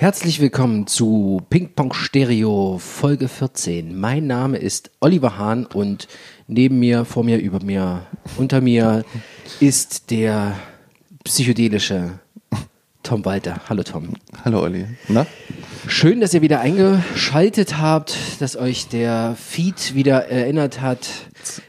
Herzlich willkommen zu Ping Pong Stereo Folge 14. Mein Name ist Oliver Hahn und neben mir, vor mir, über mir, unter mir ist der psychedelische Tom Walter. Hallo Tom. Hallo Olli. Na? Schön, dass ihr wieder eingeschaltet habt, dass euch der Feed wieder erinnert hat.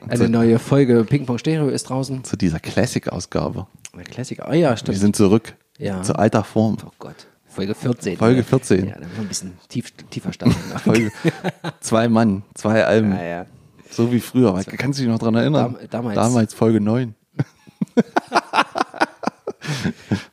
Eine neue Folge Ping Pong Stereo ist draußen. Zu dieser Classic-Ausgabe. Klassiker. Oh ja, Wir stimmt. sind zurück. Ja. Zu alter Form. Oh Gott. Folge 14. Folge 14. Ja, da muss man ein bisschen tief, tiefer starten. Folge zwei Mann, zwei Alben. ja, ja. So wie früher. Kannst du dich noch dran erinnern? Dam- damals. Damals Folge 9.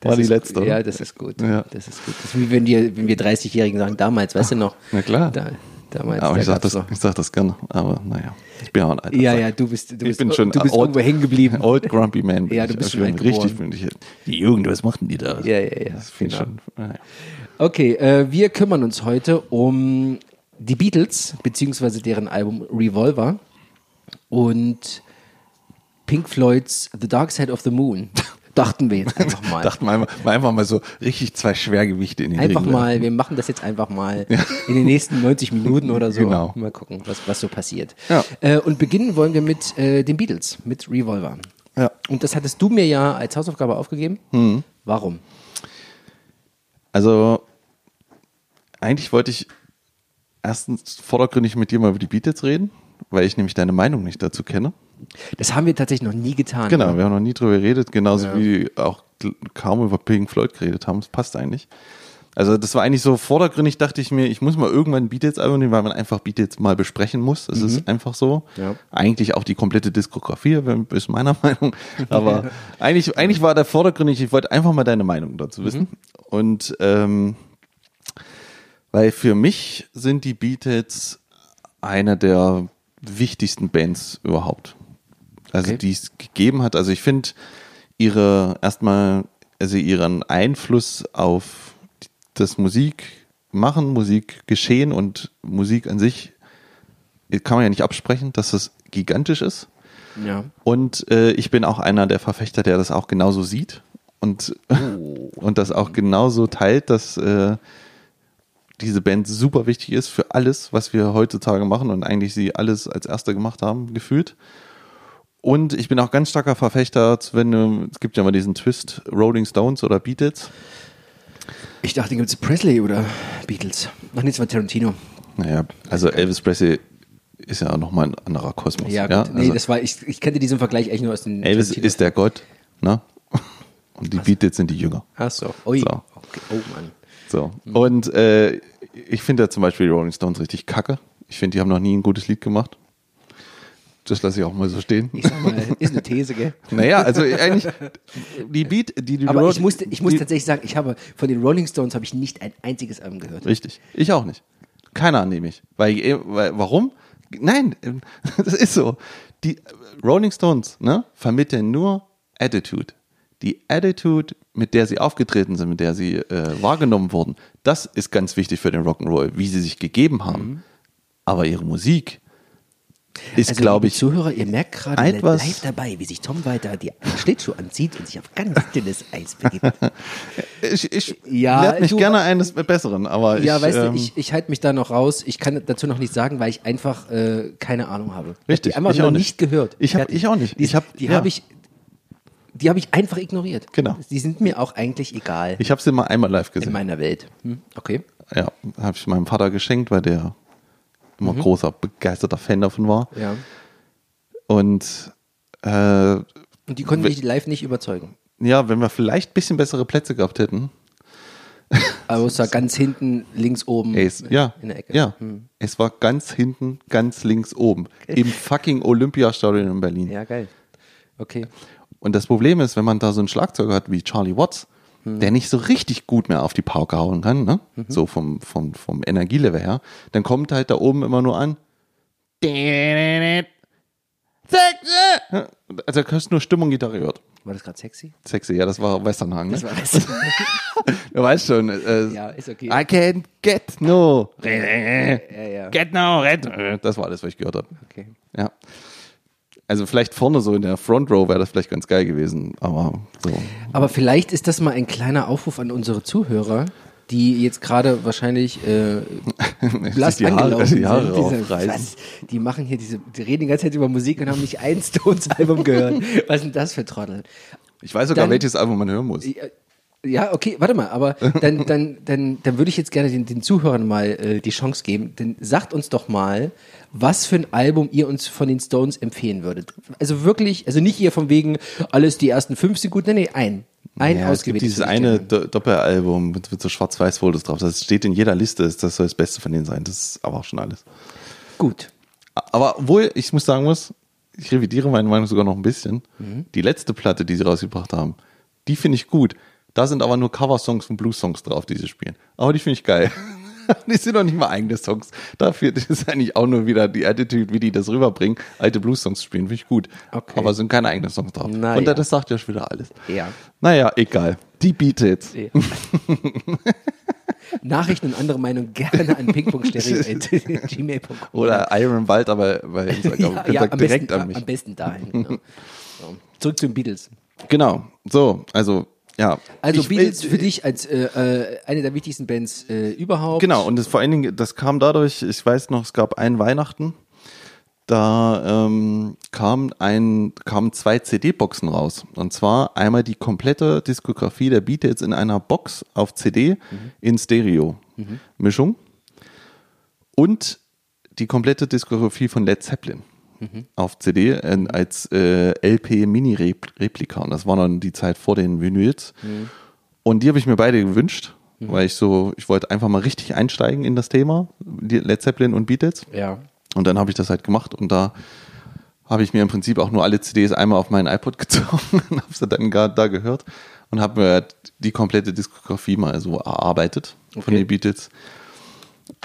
War die letzte. Ja, das ist gut. Ja. Das ist gut. Das ist wie wenn, die, wenn wir 30-Jährigen sagen, damals, weißt du noch? Na klar. Da, damals, aber da ich sag, gab's das, ich sag das gerne. Aber naja, ich bin ja auch ein alter Ja, Sack. ja, du bist, du Ich bist, bin schon du bist old- irgendwo hängen geblieben. Old Grumpy Man. Ja, du bist Ich schon alt richtig. Bin ich, die Jugend, was machten die da? Ja, ja, ja. Das genau. schon. Naja. Okay, äh, wir kümmern uns heute um die Beatles, beziehungsweise deren Album Revolver und Pink Floyds The Dark Side of the Moon. Dachten wir jetzt einfach mal. Dachten wir einfach, mal einfach mal so richtig zwei Schwergewichte in den Einfach Ring mal, wir machen das jetzt einfach mal in den nächsten 90 Minuten oder so. Genau. Mal gucken, was, was so passiert. Ja. Äh, und beginnen wollen wir mit äh, den Beatles, mit Revolver. Ja. Und das hattest du mir ja als Hausaufgabe aufgegeben. Mhm. Warum? Also, eigentlich wollte ich erstens vordergründig mit dir mal über die Beatles reden, weil ich nämlich deine Meinung nicht dazu kenne. Das haben wir tatsächlich noch nie getan. Genau, wir haben noch nie drüber geredet, genauso Ja. wie auch kaum über Pink Floyd geredet haben. Das passt eigentlich. Also, das war eigentlich so vordergründig, dachte ich mir, ich muss mal irgendwann ein Beatles-Album nehmen, weil man einfach Beatles mal besprechen muss. Das ist einfach so. Ja. Eigentlich auch die komplette Diskografie, wenn- ist meiner Meinung. Aber eigentlich, eigentlich war der vordergründig, ich wollte einfach mal deine Meinung dazu wissen. Und ähm, weil für mich sind die Beatles eine der wichtigsten Bands überhaupt. Also Okay. die es gegeben hat. Also ich finde ihre erstmal, also ihren Einfluss auf das Musikmachen, Musikgeschehen und Musik an sich kann man ja nicht absprechen, dass das gigantisch ist. Ja. Und äh, ich bin auch einer der Verfechter, der das auch genauso sieht und, und das auch genauso teilt, dass äh, diese Band super wichtig ist für alles, was wir heutzutage machen und eigentlich sie alles als Erste gemacht haben, gefühlt. Und ich bin auch ganz starker Verfechter, wenn du, es gibt ja mal diesen Twist, Rolling Stones oder Beatles. Ich dachte, gibt es Presley oder Beatles. Ach nee, war Tarantino. Naja, also Elvis Presley ist ja nochmal ein anderer Kosmos. Ja, ja? nee, Also das war, ich, ich kannte diesen Vergleich eigentlich nur aus den Elvis Tarantino- ist der Gott, ne? Und die Beatles sind die Jünger. Ach so. Ui. So. Okay. Oh Mann. So. Und äh, ich finde ja zum Beispiel die Rolling Stones richtig kacke. Ich finde, die haben noch nie ein gutes Lied gemacht. Das lasse ich auch mal so stehen. Ich sag mal, ist eine These, gell? Naja, also eigentlich, die Beat, die, die Aber Ro- ich musste, ich muss tatsächlich sagen, ich habe von den Rolling Stones habe ich nicht ein einziges Album gehört. Richtig. Ich auch nicht. Keiner nehme ich. Weil, eh, weil, warum? Nein, das ist so. Die Rolling Stones, ne, vermitteln nur Attitude. Die Attitude, mit der sie aufgetreten sind, mit der sie äh, wahrgenommen wurden, das ist ganz wichtig für den Rock'n'Roll, wie sie sich gegeben haben. Aber ihre Musik ist, Also, glaube ich, Zuhörer, ihr merkt gerade etwas- live dabei, wie sich Tom weiter die Schlittschuhe anzieht und sich auf ganz dünnes Eis begibt. ich, ich Ja, lehrt mich du- gerne eines Besseren, aber ja, ich, weißt ähm, du, ich, ich halte mich da noch raus. Ich kann dazu noch nichts sagen, weil ich einfach äh, keine Ahnung habe. Ich Richtig, ich noch auch nicht nicht. gehört. Ich hab- Fertig. ich auch nicht. Die, Ich hab- die ja. habe ich, die habe ich einfach ignoriert. Genau. Die sind mir auch eigentlich egal ich habe sie mal einmal live in gesehen. meiner Welt. Hm? Okay. Ja, habe ich meinem Vater geschenkt, weil der immer großer, begeisterter Fan davon war. Ja. Und äh, Und die konnten mich live nicht überzeugen. ja, wenn wir vielleicht ein bisschen bessere Plätze gehabt hätten. Außer ganz hinten, links oben es, ja, in der Ecke. ja, Hm. es war ganz hinten, ganz links oben. Im fucking Olympiastadion in Berlin. Ja, geil. Okay. Und das Problem ist, wenn man da so einen Schlagzeuger hat wie Charlie Watts, Hm. der nicht so richtig gut mehr auf die Pauke hauen kann, ne? Mhm. so vom, vom, vom Energielevel her, dann kommt halt da oben immer nur an. Also du hast nur Stimmung Gitarre gehört. War das gerade sexy? Sexy, ja, das war Westernhagen. Das Ne? war das. Du weißt schon. Äh, ja, ist okay. I can't get no. ja, ja. Get no red. Das war alles, was ich gehört habe. Okay. Ja. Also vielleicht vorne so in der Front Row wäre das vielleicht ganz geil gewesen, aber so. Aber vielleicht ist das mal ein kleiner Aufruf an unsere Zuhörer. die jetzt gerade wahrscheinlich äh, blass die Haare- die Haare sind. Diese, was? Die machen hier diese, die reden die ganze Zeit über Musik und haben nicht ein Stones-Album gehört. Was sind das für Trottel? Ich weiß sogar, Dann- welches Album man hören muss. Ja, okay, warte mal, aber dann, dann, dann, dann würde ich jetzt gerne den, den Zuhörern mal äh, die Chance geben. Denn sagt uns doch mal, was für ein Album ihr uns von den Stones empfehlen würdet. Also wirklich, also nicht ihr von wegen, alles die ersten fünf sind gut, nee, nee, ein. Ein ja, es gibt dieses eine. Do Doppelalbum mit, mit so Schwarz-Weiß-Fotos drauf. Das steht in jeder Liste. Das soll das Beste von denen sein. Das ist aber auch schon alles. Gut. Aber obwohl ich muss sagen muss, ich revidiere meine Meinung sogar noch ein bisschen. Mhm. Die letzte Platte, die sie rausgebracht haben, die finde ich gut. Da sind aber nur Coversongs und Blues-Songs drauf, die sie spielen. Aber die finde ich geil. die sind doch nicht mal eigene Songs. Dafür ist eigentlich auch nur wieder die Attitude, wie die das rüberbringen. Alte Blues-Songs spielen, finde ich gut. Okay. Aber sind keine eigenen Songs drauf. Na und das sagt ja schon wieder alles. Ja. Naja, egal. Die Beatles. Ja. Nachrichten und andere Meinungen gerne an ping.stereo.gmail.com. Oder Iron Wald, aber bei Instagram. ja, ja, direkt besten, an mich. am besten dahin. Genau. So. Zurück zu den Beatles. Genau. So, also, ja. Also Ich- Beatles für dich als äh, äh, eine der wichtigsten Bands äh, überhaupt. Genau, und das vor allen Dingen, das kam dadurch, ich weiß noch, es gab ein Weihnachten, da ähm, kam ein, kamen zwei CD-Boxen raus. Und zwar einmal die komplette Diskografie der Beatles in einer Box auf CD in Stereo-Mischung und die komplette Diskografie von Led Zeppelin auf CD äh, als äh, LP-Mini-Replika. Und das war dann die Zeit vor den Vinyls. Und die habe ich mir beide gewünscht, weil ich so, ich wollte einfach mal richtig einsteigen in das Thema, Led Zeppelin und Beatles. Ja. Und dann habe ich das halt gemacht und da habe ich mir im Prinzip auch nur alle CDs einmal auf meinen iPod gezogen und habe sie dann gar da gehört und habe mir halt die komplette Diskografie mal so erarbeitet von Okay. den Beatles.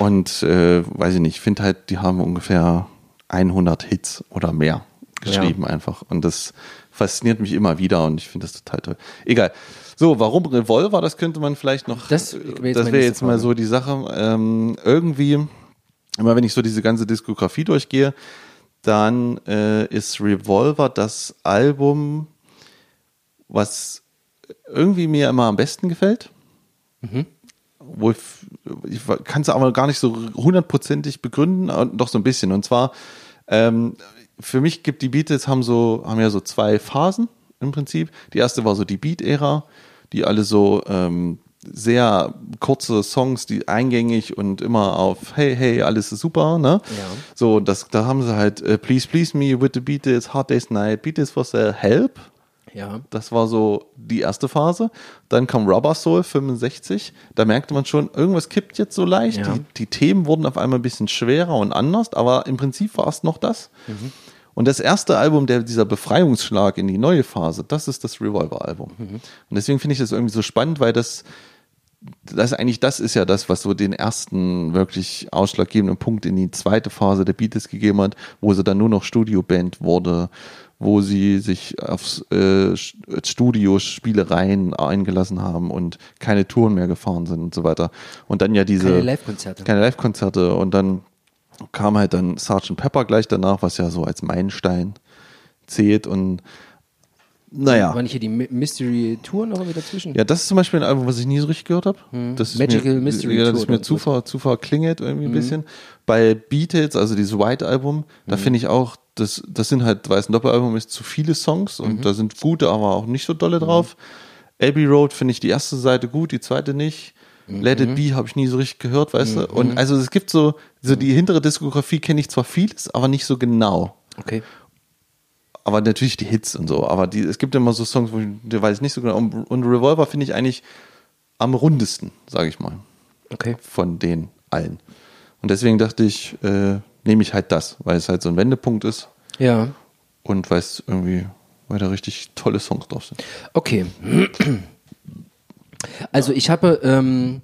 Und äh, weiß ich nicht, ich finde halt, die haben ungefähr 100 Hits oder mehr geschrieben einfach. Und das fasziniert mich immer wieder und ich finde das total toll. Egal. So, warum Revolver? Das könnte man vielleicht noch. Das äh, wäre jetzt das wäre jetzt mal so die Sache. Ähm, irgendwie, immer wenn ich so diese ganze Diskografie durchgehe, dann äh, ist Revolver das Album, was irgendwie mir immer am besten gefällt. Wo ich, ich kann es aber gar nicht so hundertprozentig begründen, doch so ein bisschen. Und zwar, ähm, für mich gibt die Beatles haben so, haben ja so zwei Phasen im Prinzip. Die erste war so die Beat-Ära, die alle so ähm, sehr kurze Songs, die eingängig und immer auf Hey, hey, alles ist super, ne? Ja. So, das, da haben sie halt äh, Please, Please Me with the Beatles, Hard Day's Night, Beatles for Sale, Help. Ja. Das war so die erste Phase. Dann kam Rubber Soul 65. Da merkte man schon, irgendwas kippt jetzt so leicht. Ja. Die, die Themen wurden auf einmal ein bisschen schwerer und anders, aber im Prinzip war es noch das. Und das erste Album, der, dieser Befreiungsschlag in die neue Phase, das ist das Revolver-Album. Und deswegen finde ich das irgendwie so spannend, weil das, das eigentlich, das ist ja das, was so den ersten wirklich ausschlaggebenden Punkt in die zweite Phase der Beatles gegeben hat, wo sie dann nur noch Studioband wurde, wo sie sich aufs äh, Studiospielereien eingelassen haben und keine Touren mehr gefahren sind und so weiter. Und dann ja diese Keine Live-Konzerte. keine Live-Konzerte und dann kam halt dann Sgt. Pepper gleich danach, was ja so als Meilenstein zählt und naja. War nicht hier die Mystery Tour noch irgendwie dazwischen? Ja, das ist zum Beispiel ein Album, was ich nie so richtig gehört habe. Das Hm. Magical mir, Mystery ja, das Tour ist mir zu, was? ver, zu verklingelt irgendwie ein bisschen. Bei Beatles, also dieses White Album, Mhm. da finde ich auch, das, das sind halt, ein Doppelalbum ist, zu viele Songs und Mhm. da sind gute, aber auch nicht so dolle drauf. Abbey Road finde ich die erste Seite gut, die zweite nicht. Let Mhm. It Be habe ich nie so richtig gehört, weißt du? Und also es gibt so, so die hintere Diskografie kenne ich zwar vieles, aber nicht so genau Okay. aber natürlich die Hits und so. Aber die, es gibt immer so Songs, wo ich da weiß ich nicht so genau. Und, und Revolver finde ich eigentlich am rundesten, sage ich mal, Okay. von den allen. Und deswegen dachte ich, äh, nehme ich halt das, weil es halt so ein Wendepunkt ist Ja. und weil es irgendwie, weil da richtig tolle Songs drauf sind. Okay. Also ich habe ähm,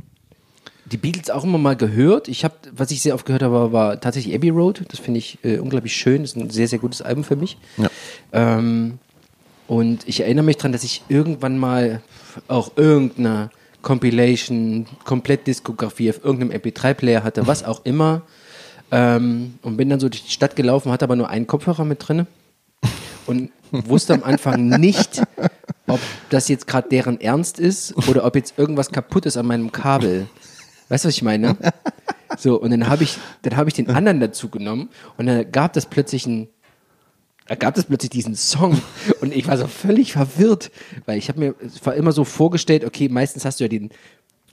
die Beatles auch immer mal gehört. Ich habe, was ich sehr oft gehört habe, war tatsächlich Abbey Road. Das finde ich äh, unglaublich schön. Das ist ein sehr, sehr gutes Album für mich. Ja. Ähm, und ich erinnere mich daran, dass ich irgendwann mal auch irgendeine Compilation, Komplett-Diskografie auf irgendeinem MP3-Player hatte, was auch immer. Ähm, und bin dann so durch die Stadt gelaufen, hatte aber nur einen Kopfhörer mit drinne und wusste am Anfang nicht, ob das jetzt gerade deren Ernst ist oder ob jetzt irgendwas kaputt ist an meinem Kabel. Weißt du, was ich meine? So, und dann habe ich, dann habe ich den anderen dazu genommen und dann gab es plötzlich ein, da gab es plötzlich diesen Song und ich war so völlig verwirrt, weil ich habe mir war immer so vorgestellt, okay, meistens hast du ja den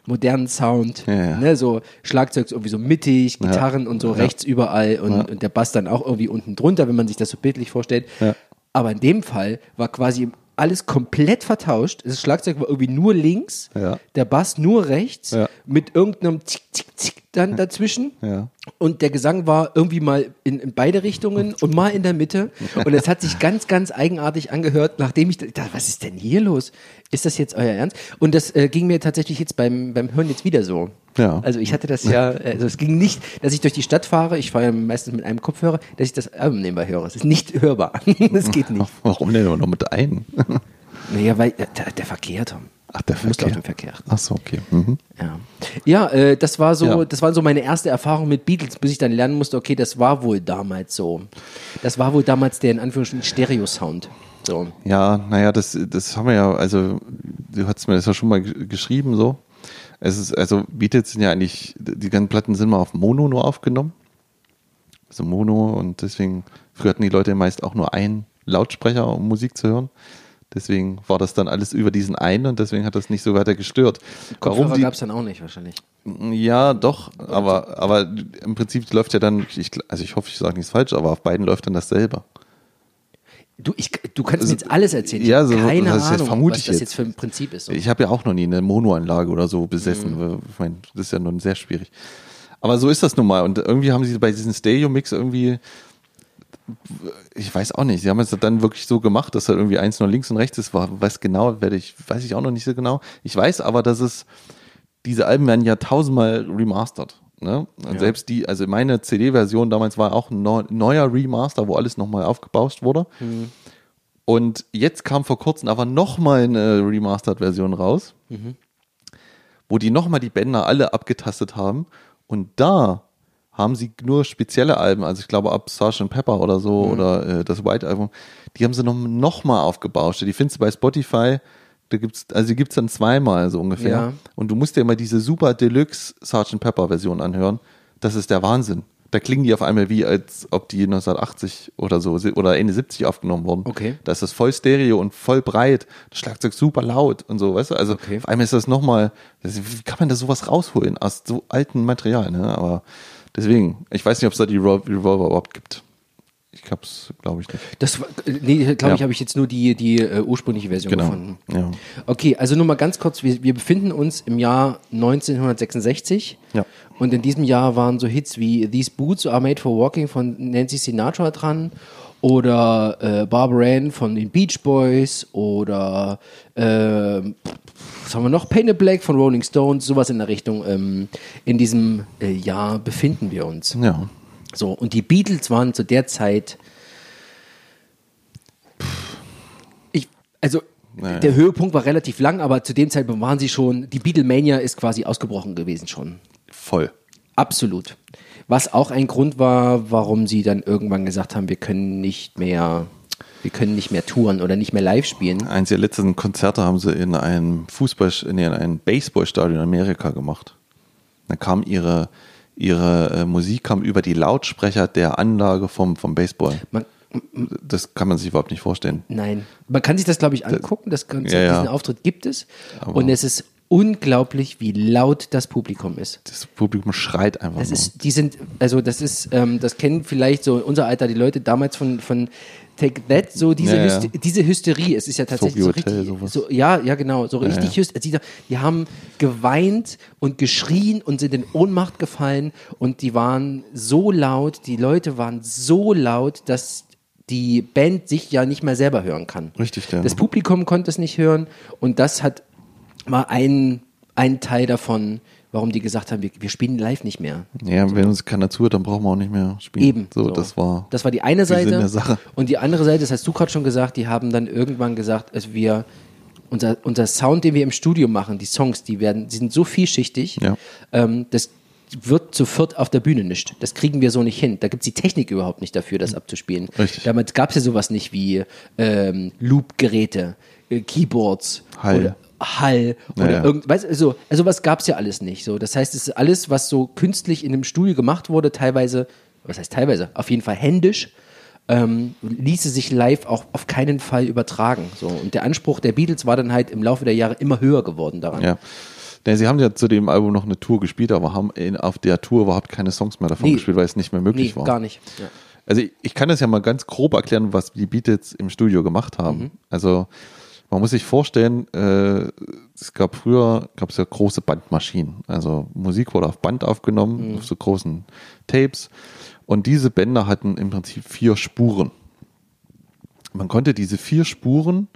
modernen Sound, Ja, ja. ne, so Schlagzeug irgendwie so mittig, Gitarren und so rechts überall und, und der Bass dann auch irgendwie unten drunter, wenn man sich das so bildlich vorstellt. Ja. Aber in dem Fall war quasi alles komplett vertauscht. Das Schlagzeug war irgendwie nur links, Ja. der Bass nur rechts, Ja. mit irgendeinem Zick, Zick, Zick dann dazwischen. Ja. Und der Gesang war irgendwie mal in, in beide Richtungen und mal in der Mitte. Und es hat sich ganz, ganz eigenartig angehört, nachdem ich dachte, was ist denn hier los? Ist das jetzt euer Ernst? Und das äh, ging mir tatsächlich jetzt beim, beim Hören jetzt wieder so. Ja. Also ich hatte das ja, also es ging nicht, dass ich durch die Stadt fahre, ich fahre ja meistens mit einem Kopfhörer, dass ich das Album nebenbei höre. Es ist nicht hörbar. Das geht nicht. Warum denn immer noch mit ein? Naja, weil der, der Verkehr, Tom. Ach, der Du musst Verkehr. auf den Verkehr. Ach so, okay. Mhm. Ja, ja äh, das war so, Ja. das war so meine erste Erfahrung mit Beatles, bis ich dann lernen musste, okay, das war wohl damals so. Das war wohl damals der in Anführungsstrichen Stereo-Sound. So. Ja, naja, das, das haben wir ja, also du hast mir das ja schon mal geschrieben, so. Es ist, also Beatles sind ja eigentlich, die ganzen Platten sind mal auf Mono nur aufgenommen. Also Mono und deswegen, früher hatten die Leute meist auch nur einen Lautsprecher, um Musik zu hören. Deswegen war das dann alles über diesen einen und deswegen hat das nicht so weiter gestört. Kopfhörer gab es dann auch nicht wahrscheinlich. Ja, doch, aber, aber im Prinzip läuft ja dann, ich, also ich hoffe, ich sage nichts falsch, aber auf beiden läuft dann dasselbe. Du, ich, du kannst mir jetzt alles erzählen. Ich Ja, so- keine das Ahnung, vermute was das jetzt. jetzt für ein Prinzip ist. So. Ich habe ja auch noch nie eine Monoanlage oder so besessen. Mhm. Ich meine, das ist ja nun sehr schwierig. Aber so ist das nun mal. Und irgendwie haben sie bei diesem Stereo-Mix irgendwie, ich weiß auch nicht, sie haben es dann wirklich so gemacht, dass halt irgendwie eins nur links und rechts ist. Weiß genau, werde ich, weiß ich auch noch nicht so genau. Ich weiß aber, dass es, diese Alben werden ja tausendmal remastert. Ne? Und Selbst die, also meine CD-Version damals war auch ein neu- neuer Remaster, wo alles nochmal aufgebauscht wurde. Und jetzt kam vor kurzem aber nochmal eine Remastered-Version raus, wo die nochmal die Bänder alle abgetastet haben. Und da haben sie nur spezielle Alben, also ich glaube ab Sgt. Pepper oder so oder äh, das White Album, die haben sie noch, noch mal aufgebauscht. Die findest du bei Spotify, da gibt's, also die gibt's dann zweimal so ungefähr. Ja. Und du musst dir immer diese super Deluxe Sgt. Pepper Version anhören. Das ist der Wahnsinn. Da klingen die auf einmal wie, als ob die 1980 oder so oder Ende 70 aufgenommen wurden. Okay. Da ist das voll Stereo und voll breit. Das Schlagzeug super laut und so, weißt du? Also Okay. auf einmal ist das nochmal, wie kann man da sowas rausholen aus so altem Material, ne? Aber deswegen, ich weiß nicht, ob es da die Revolver überhaupt gibt. Ich hab's, glaube ich nicht. Das nee, glaube ich, Ja. habe ich jetzt nur die, die äh, ursprüngliche Version Genau. gefunden. Ja. Okay, also nur mal ganz kurz, wir, wir befinden uns im Jahr 1966 Ja. und in diesem Jahr waren so Hits wie These Boots Are Made for Walking von Nancy Sinatra dran oder äh, Barbara Ann von den Beach Boys oder äh, was haben wir noch? Painted Black von Rolling Stones, sowas in der Richtung. Ähm, in diesem äh, Jahr befinden wir uns. Ja. So, und die Beatles waren zu der Zeit. Ich, also, Naja. der Höhepunkt war relativ lang, aber zu dem Zeitpunkt waren sie schon. Die Beatlemania ist quasi ausgebrochen gewesen schon. Voll. Absolut. Was auch ein Grund war, warum sie dann irgendwann gesagt haben, wir können nicht mehr, wir können nicht mehr touren oder nicht mehr live spielen. Eins der letzten Konzerte haben sie in einem Fußball, in einem Baseballstadion in Amerika gemacht. Da kam ihre, ihre äh, Musik kam über die Lautsprecher der Anlage vom, vom Baseball. Man, Das kann man sich überhaupt nicht vorstellen. nein, man kann sich das, glaube ich, angucken. Das Ja, ja. Diesen Auftritt gibt es. und es ist unglaublich, wie laut das Publikum ist. Das Publikum schreit einfach Das nur. ist, die sind, also das ist, ähm, das kennen vielleicht so unser Alter die Leute damals von, von Take That, so diese, Ja, ja. Diese Hysterie. Es ist ja tatsächlich so richtig, so, ja, ja genau, so richtig ja. Hysterie. Die, die haben geweint und geschrien und sind in Ohnmacht gefallen und die waren so laut, die Leute waren so laut, dass die Band sich ja nicht mehr selber hören kann. Richtig, ja. Das Publikum konnte es nicht hören und das hat war ein, ein Teil davon, warum die gesagt haben, wir, wir spielen live nicht mehr. Ja, wenn uns keiner zuhört, dann brauchen wir auch nicht mehr spielen. Eben. So, das war. Das war die eine Seite. der Sache. Und die andere Seite, das hast du gerade schon gesagt, die haben dann irgendwann gesagt, also wir, unser, unser Sound, den wir im Studio machen, die Songs, die werden, die sind so vielschichtig, Ja. ähm, das wird zu viert auf der Bühne nicht. Das kriegen wir so nicht hin. Da gibt es die Technik überhaupt nicht dafür, das abzuspielen. Richtig. Damals gab es ja sowas nicht wie ähm, Loop-Geräte, äh, Keyboards Hall. Hall oder Naja. irgend, weißt, also, also was gab es ja alles nicht. So, das heißt, es ist alles, was so künstlich in einem Studio gemacht wurde, teilweise, was heißt teilweise, auf jeden Fall händisch, ähm, ließe sich live auch auf keinen Fall übertragen. So. Und der Anspruch der Beatles war dann halt im Laufe der Jahre immer höher geworden daran. Ja. Ja, sie haben ja zu dem Album noch eine Tour gespielt, aber haben in, auf der Tour überhaupt keine Songs mehr davon Nee. gespielt, weil es nicht mehr möglich Nee, war. gar nicht. Ja. Also ich, ich kann das ja mal ganz grob erklären, was die Beatles im Studio gemacht haben. Mhm. Also man muss sich vorstellen, äh, es gab früher gab es ja große Bandmaschinen. Also Musik wurde auf Band aufgenommen, Mhm. auf so großen Tapes. Und diese Bänder hatten im Prinzip vier Spuren. Man konnte diese vier Spuren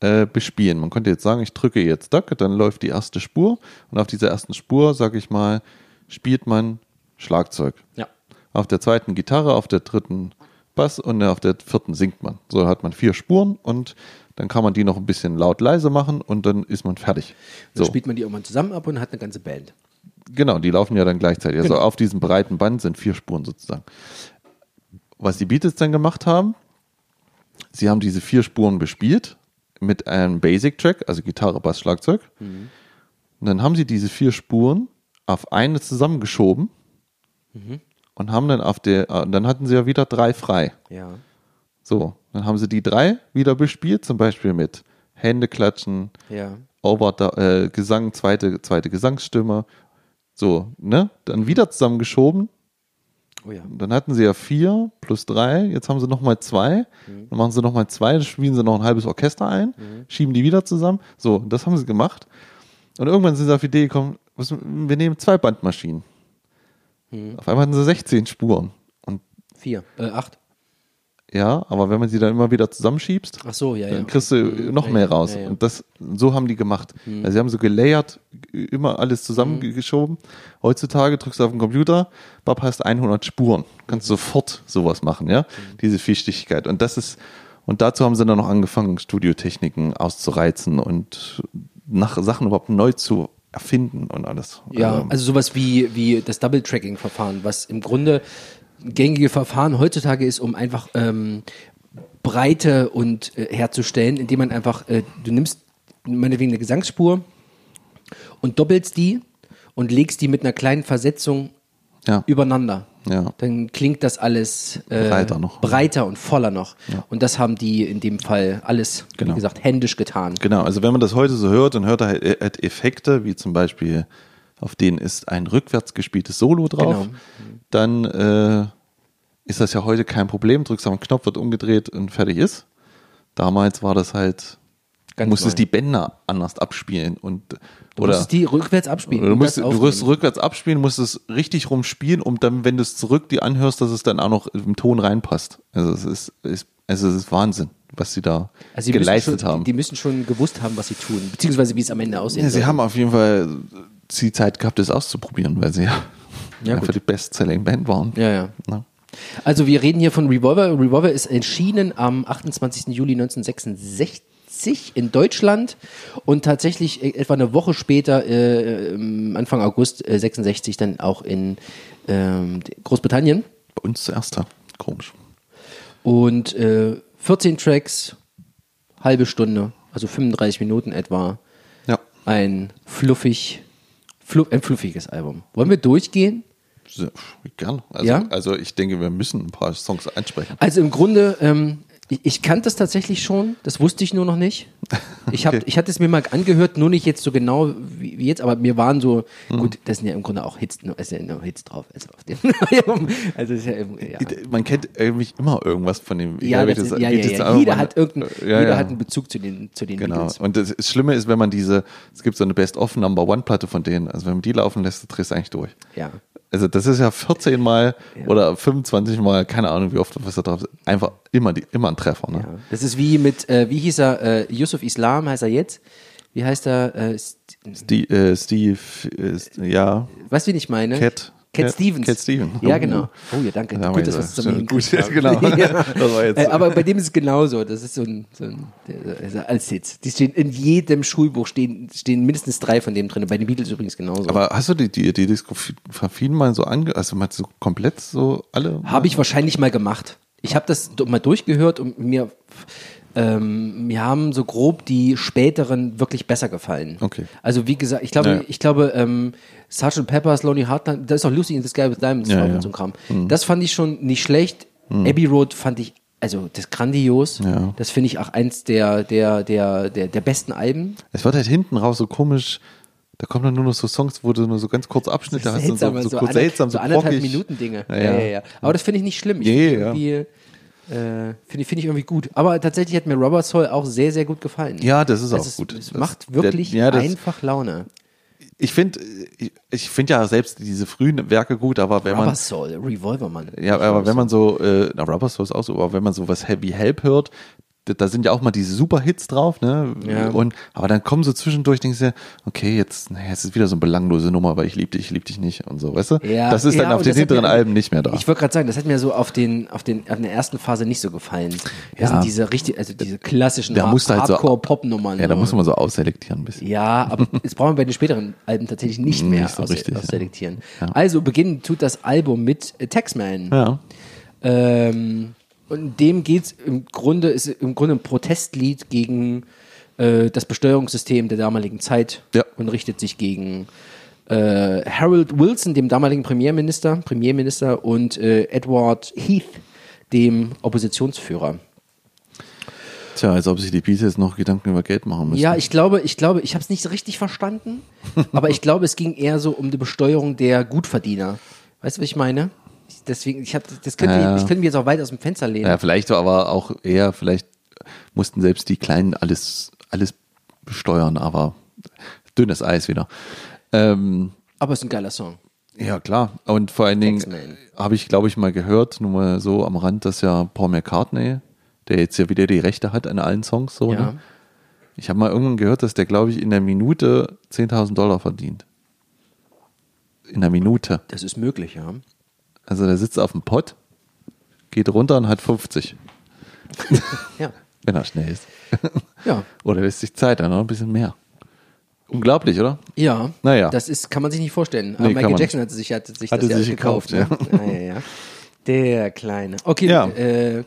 äh, bespielen. Man konnte jetzt sagen, ich drücke jetzt Duck, dann läuft die erste Spur und auf dieser ersten Spur, sage ich mal, spielt man Schlagzeug. Ja. Auf der zweiten Gitarre, auf der dritten Bass und auf der vierten singt man. So hat man vier Spuren und dann kann man die noch ein bisschen laut leise machen und dann ist man fertig. Dann So, spielt man die irgendwann zusammen ab und hat eine ganze Band. genau, die laufen ja dann gleichzeitig. Also Genau. auf diesem breiten Band sind vier Spuren sozusagen. Was die Beatles dann gemacht haben, sie haben diese vier Spuren bespielt mit einem Basic-Track, also Gitarre, Bass, Schlagzeug. Und dann haben sie diese vier Spuren auf eine zusammengeschoben und haben dann auf der, äh, dann hatten sie ja wieder drei frei. Ja. So, dann haben sie die drei wieder bespielt, zum Beispiel mit Hände klatschen, Ja. Over, äh, Gesang, zweite, zweite Gesangsstimme. So, ne? Dann wieder zusammengeschoben. Oh ja. Dann hatten sie ja vier plus drei. Jetzt haben sie nochmal zwei. Dann machen sie nochmal zwei. Dann spielen sie noch ein halbes Orchester ein. Schieben die wieder zusammen. So, das haben sie gemacht. Und irgendwann sind sie auf die Idee gekommen, was, wir nehmen zwei Bandmaschinen. Auf einmal hatten sie 16 Spuren. Und Vier. Äh, acht. Ja, aber wenn man sie dann immer wieder zusammenschiebst, Ach so, ja, ja. dann kriegst du noch Ja, mehr raus. ja. Und das, so haben die gemacht. Also sie haben so gelayert, immer alles zusammengeschoben. Heutzutage drückst du auf den Computer, Bab hast 100 Spuren. Kannst sofort sowas machen, ja? Diese Vielschichtigkeit. Und das ist, und dazu haben sie dann noch angefangen, Studiotechniken auszureizen und nach Sachen überhaupt neu zu erfinden und alles. Ja, Ähm, also sowas wie, wie das Double-Tracking-Verfahren, was im Grunde gängige Verfahren heutzutage ist, um einfach ähm, Breite und äh, herzustellen, indem man einfach, äh, du nimmst meinetwegen eine Gesangsspur und doppelst die und legst die mit einer kleinen Versetzung ja, übereinander. ja. Dann klingt das alles äh, Breiter noch. breiter und voller noch. Ja. Und das haben die in dem Fall alles, Genau. wie gesagt, händisch getan. Genau, also wenn man das heute so hört, dann hört er halt Effekte, wie zum Beispiel, auf denen ist ein rückwärts gespieltes Solo drauf. Genau. Dann äh, ist das ja heute kein Problem, drückst auf den Knopf, wird umgedreht und fertig ist. Damals war das halt, Ganz musstest neu. die Bänder anders abspielen und Du oder musst die rückwärts abspielen. du musst, du musst rückwärts abspielen, musst es richtig rumspielen, um dann, wenn du es zurück die anhörst, dass es dann auch noch im Ton reinpasst. Also es ist, ist also es ist Wahnsinn, was sie da Also geleistet schon, haben. Die, die müssen schon gewusst haben, was sie tun, beziehungsweise wie es am Ende aussehen Ja, sie haben auf jeden Fall die Zeit gehabt, das auszuprobieren, weil sie ja, Ja, einfach gut. die Best-Selling-Band waren. Ja, ja. Na. Also wir reden hier von Revolver. Revolver ist erschienen am 28. Juli 1966 in Deutschland und tatsächlich äh, etwa eine Woche später, äh, ähm, Anfang August äh, 66, dann auch in ähm, Großbritannien. Bei uns zuerst, ja. komisch. Und äh, 14 Tracks, halbe Stunde, also 35 Minuten etwa. Ja, Ein fluffig, flu ein fluffiges Album. Wollen wir durchgehen? sehr, gern. Also, Ja? also ich denke, wir müssen ein paar Songs ansprechen. Also im Grunde, ähm, ich, ich kannte das tatsächlich schon, das wusste ich nur noch nicht. Ich, hab, Okay. ich hatte es mir mal angehört, nur nicht jetzt so genau wie, wie jetzt, aber mir waren so, Mhm. gut, das sind ja im Grunde auch Hits, nur Hits drauf. Also, auf dem also ja, ja. Man kennt irgendwie immer irgendwas von dem. Ja, das, welches- ja, ja, welches ja. Jeder hat irgendeinen, Ja, jeder hat einen Bezug zu den, zu den Genau. Beatles. Und das, das Schlimme ist, wenn man diese, es gibt so eine Best-of-Number-One-Platte von denen, also wenn man die laufen lässt, dann drehst du eigentlich durch. Ja. Also das ist ja 14 Mal Ja. oder 25 Mal, keine Ahnung, wie oft was da drauf ist. Einfach immer, die, immer ein Treffer. Ne? Ja. Das ist wie mit, äh, wie hieß er, äh, Yusuf Islam heißt er jetzt. Wie heißt er? Äh, St- Steve, äh, Steve ist, ja, weißt du, wie ich meine? Cat. Cat Stevens. Cat Stevens. Ja, Oh. genau. Oh ja, danke. Wir Gut, dass wir es zusammen gut, hingekriegt genau. ja. Äh, Aber bei dem ist es genauso. Das ist so ein, so ein der- also als Hits. Die stehen in jedem Schulbuch stehen, stehen mindestens drei von dem drin. Bei den Beatles übrigens genauso. Aber hast du die, die, die Diskografien mal so ange, also mal so komplett so alle? Habe ich wahrscheinlich mal gemacht. Ich habe das mal durchgehört und mir, ähm, mir haben so grob die späteren wirklich besser gefallen. Okay. Also wie gesagt, ich glaube, Ja. ich glaube, ähm, Sgt. Pepper's Lonely Heartland, da ist auch Lucy in the Sky with Diamonds Ja, drauf ja. und so ein Kram. Das fand ich schon nicht schlecht. Abbey Road fand ich, also das ist grandios. Ja. Das finde ich auch eins der, der, der, der, der besten Alben. Es wird halt hinten raus so komisch. Da kommen dann nur noch so Songs, wo du nur so ganz kurze Abschnitte hast und so, so, so, kurz seltsam, so so anderthalb. Minuten Dinge. Ja, Ja, ja. Aber das finde ich nicht schlimm. Ich Nee, irgendwie, äh, finde ich, finde ich irgendwie gut. Aber tatsächlich hat mir Robert Soul auch sehr, sehr gut gefallen. Ja, das ist auch es gut. Es Das- macht der- wirklich ja, das- einfach Laune. Ich finde, ich, ich finde ja selbst diese frühen Werke gut, aber wenn man Robert Soul, Revolverman. Ja, aber wenn man so, äh, na, Rubber Soul ist auch so, aber wenn man so was Heavy Help hört, da, sind ja auch mal diese Super-Hits drauf, ne? Ja. Und, aber dann kommen so zwischendurch, denkst du, okay, jetzt, naja, es ist wieder so eine belanglose Nummer, weil ich lieb dich, ich lieb dich nicht und so, weißt du? Ja, das ist dann ja, auf und den hinteren mir- Alben nicht mehr da. Ich wollte gerade sagen, das hat mir so auf den, auf den, auf der ersten Phase nicht so gefallen. Das Ja. sind diese richtig, also diese klassischen Da du halt Hardcore-Pop-Nummern. ja, da so. muss man so ausselektieren ein bisschen. Ja, aber das brauchen wir bei den späteren Alben tatsächlich nicht mehr Nicht so aus, richtig, ja. ausselektieren. Ja. Also beginnen tut das Album mit Taxman. Ja. Ähm, und dem geht's im Grunde, ist im Grunde ein Protestlied gegen äh, das Besteuerungssystem der damaligen Zeit Ja. und richtet sich gegen äh, Harold Wilson, dem damaligen Premierminister, Premierminister und äh, Edward Heath, dem Oppositionsführer. Tja, als ob sich die Beatles noch Gedanken über Geld machen müssen. Ja, ich glaube, ich glaube, ich habe es nicht so richtig verstanden, aber ich glaube, es ging eher so um die Besteuerung der Gutverdiener. Weißt du, was ich meine? Ich, deswegen, ich habe, das könnte, Ja. ich könnte mir jetzt auch weit aus dem Fenster lehnen. Ja, vielleicht aber auch eher, vielleicht mussten selbst die Kleinen alles, alles besteuern, aber dünnes Eis wieder. Ähm, Aber es ist ein geiler Song. Ja, klar. Und vor allen Dingen habe ich, glaube ich, mal gehört, nur mal so am Rand, dass ja Paul McCartney, der jetzt ja wieder die Rechte hat an allen Songs, so, Ja. ne? Ich habe mal irgendwann gehört, dass der, glaube ich, in der Minute 10.000 Dollar verdient. In der Minute. Das ist möglich, ja. Also der sitzt auf dem Pott, geht runter und hat 50, Ja. wenn er schnell ist. Ja. Oder lässt sich Zeit, dann noch ein bisschen mehr. Unglaublich, oder? Ja, Naja. das ist, kann man sich nicht vorstellen. Nee, Michael Jackson hatte sich, hatte sich Hatte das ja sich gekauft. gekauft, ne? ja. ja, ja. Der Kleine. Okay, Ja. äh,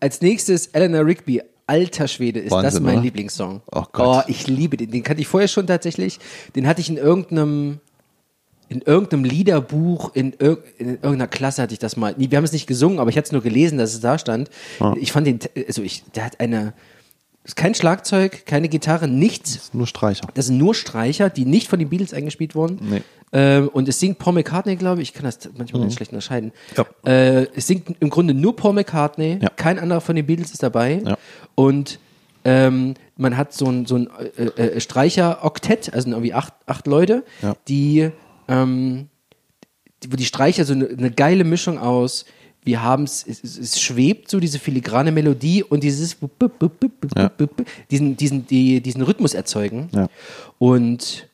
als nächstes Eleanor Rigby. Alter Schwede, ist das Wahnsinn, mein oder? Lieblingssong. Oh Gott. ich liebe den. Den kannte ich vorher schon tatsächlich. Den hatte ich in irgendeinem in irgendeinem Liederbuch, in, ir in irgendeiner Klasse hatte ich das mal. Wir haben es nicht gesungen, aber ich hatte es nur gelesen, dass es da stand. Ich fand den, also ich, der hat eine, ist kein Schlagzeug, keine Gitarre, nichts. Nur Streicher. Das sind nur Streicher, die nicht von den Beatles eingespielt wurden. Nee. Ähm, und es singt Paul McCartney, glaube ich. Ich kann das manchmal ganz schlecht unterscheiden. Ja. Äh, es singt im Grunde nur Paul McCartney. Ja. Kein anderer von den Beatles ist dabei. Ja. Und ähm, man hat so ein, so ein äh, äh, Streicher-Oktett, also irgendwie acht, acht Leute, Ja. die, ähm, die, wo die Streicher so eine, eine geile Mischung aus wir haben es, es, es schwebt so diese filigrane Melodie und dieses Ja. diesen, diesen, die, diesen Rhythmus erzeugen. Ja. Und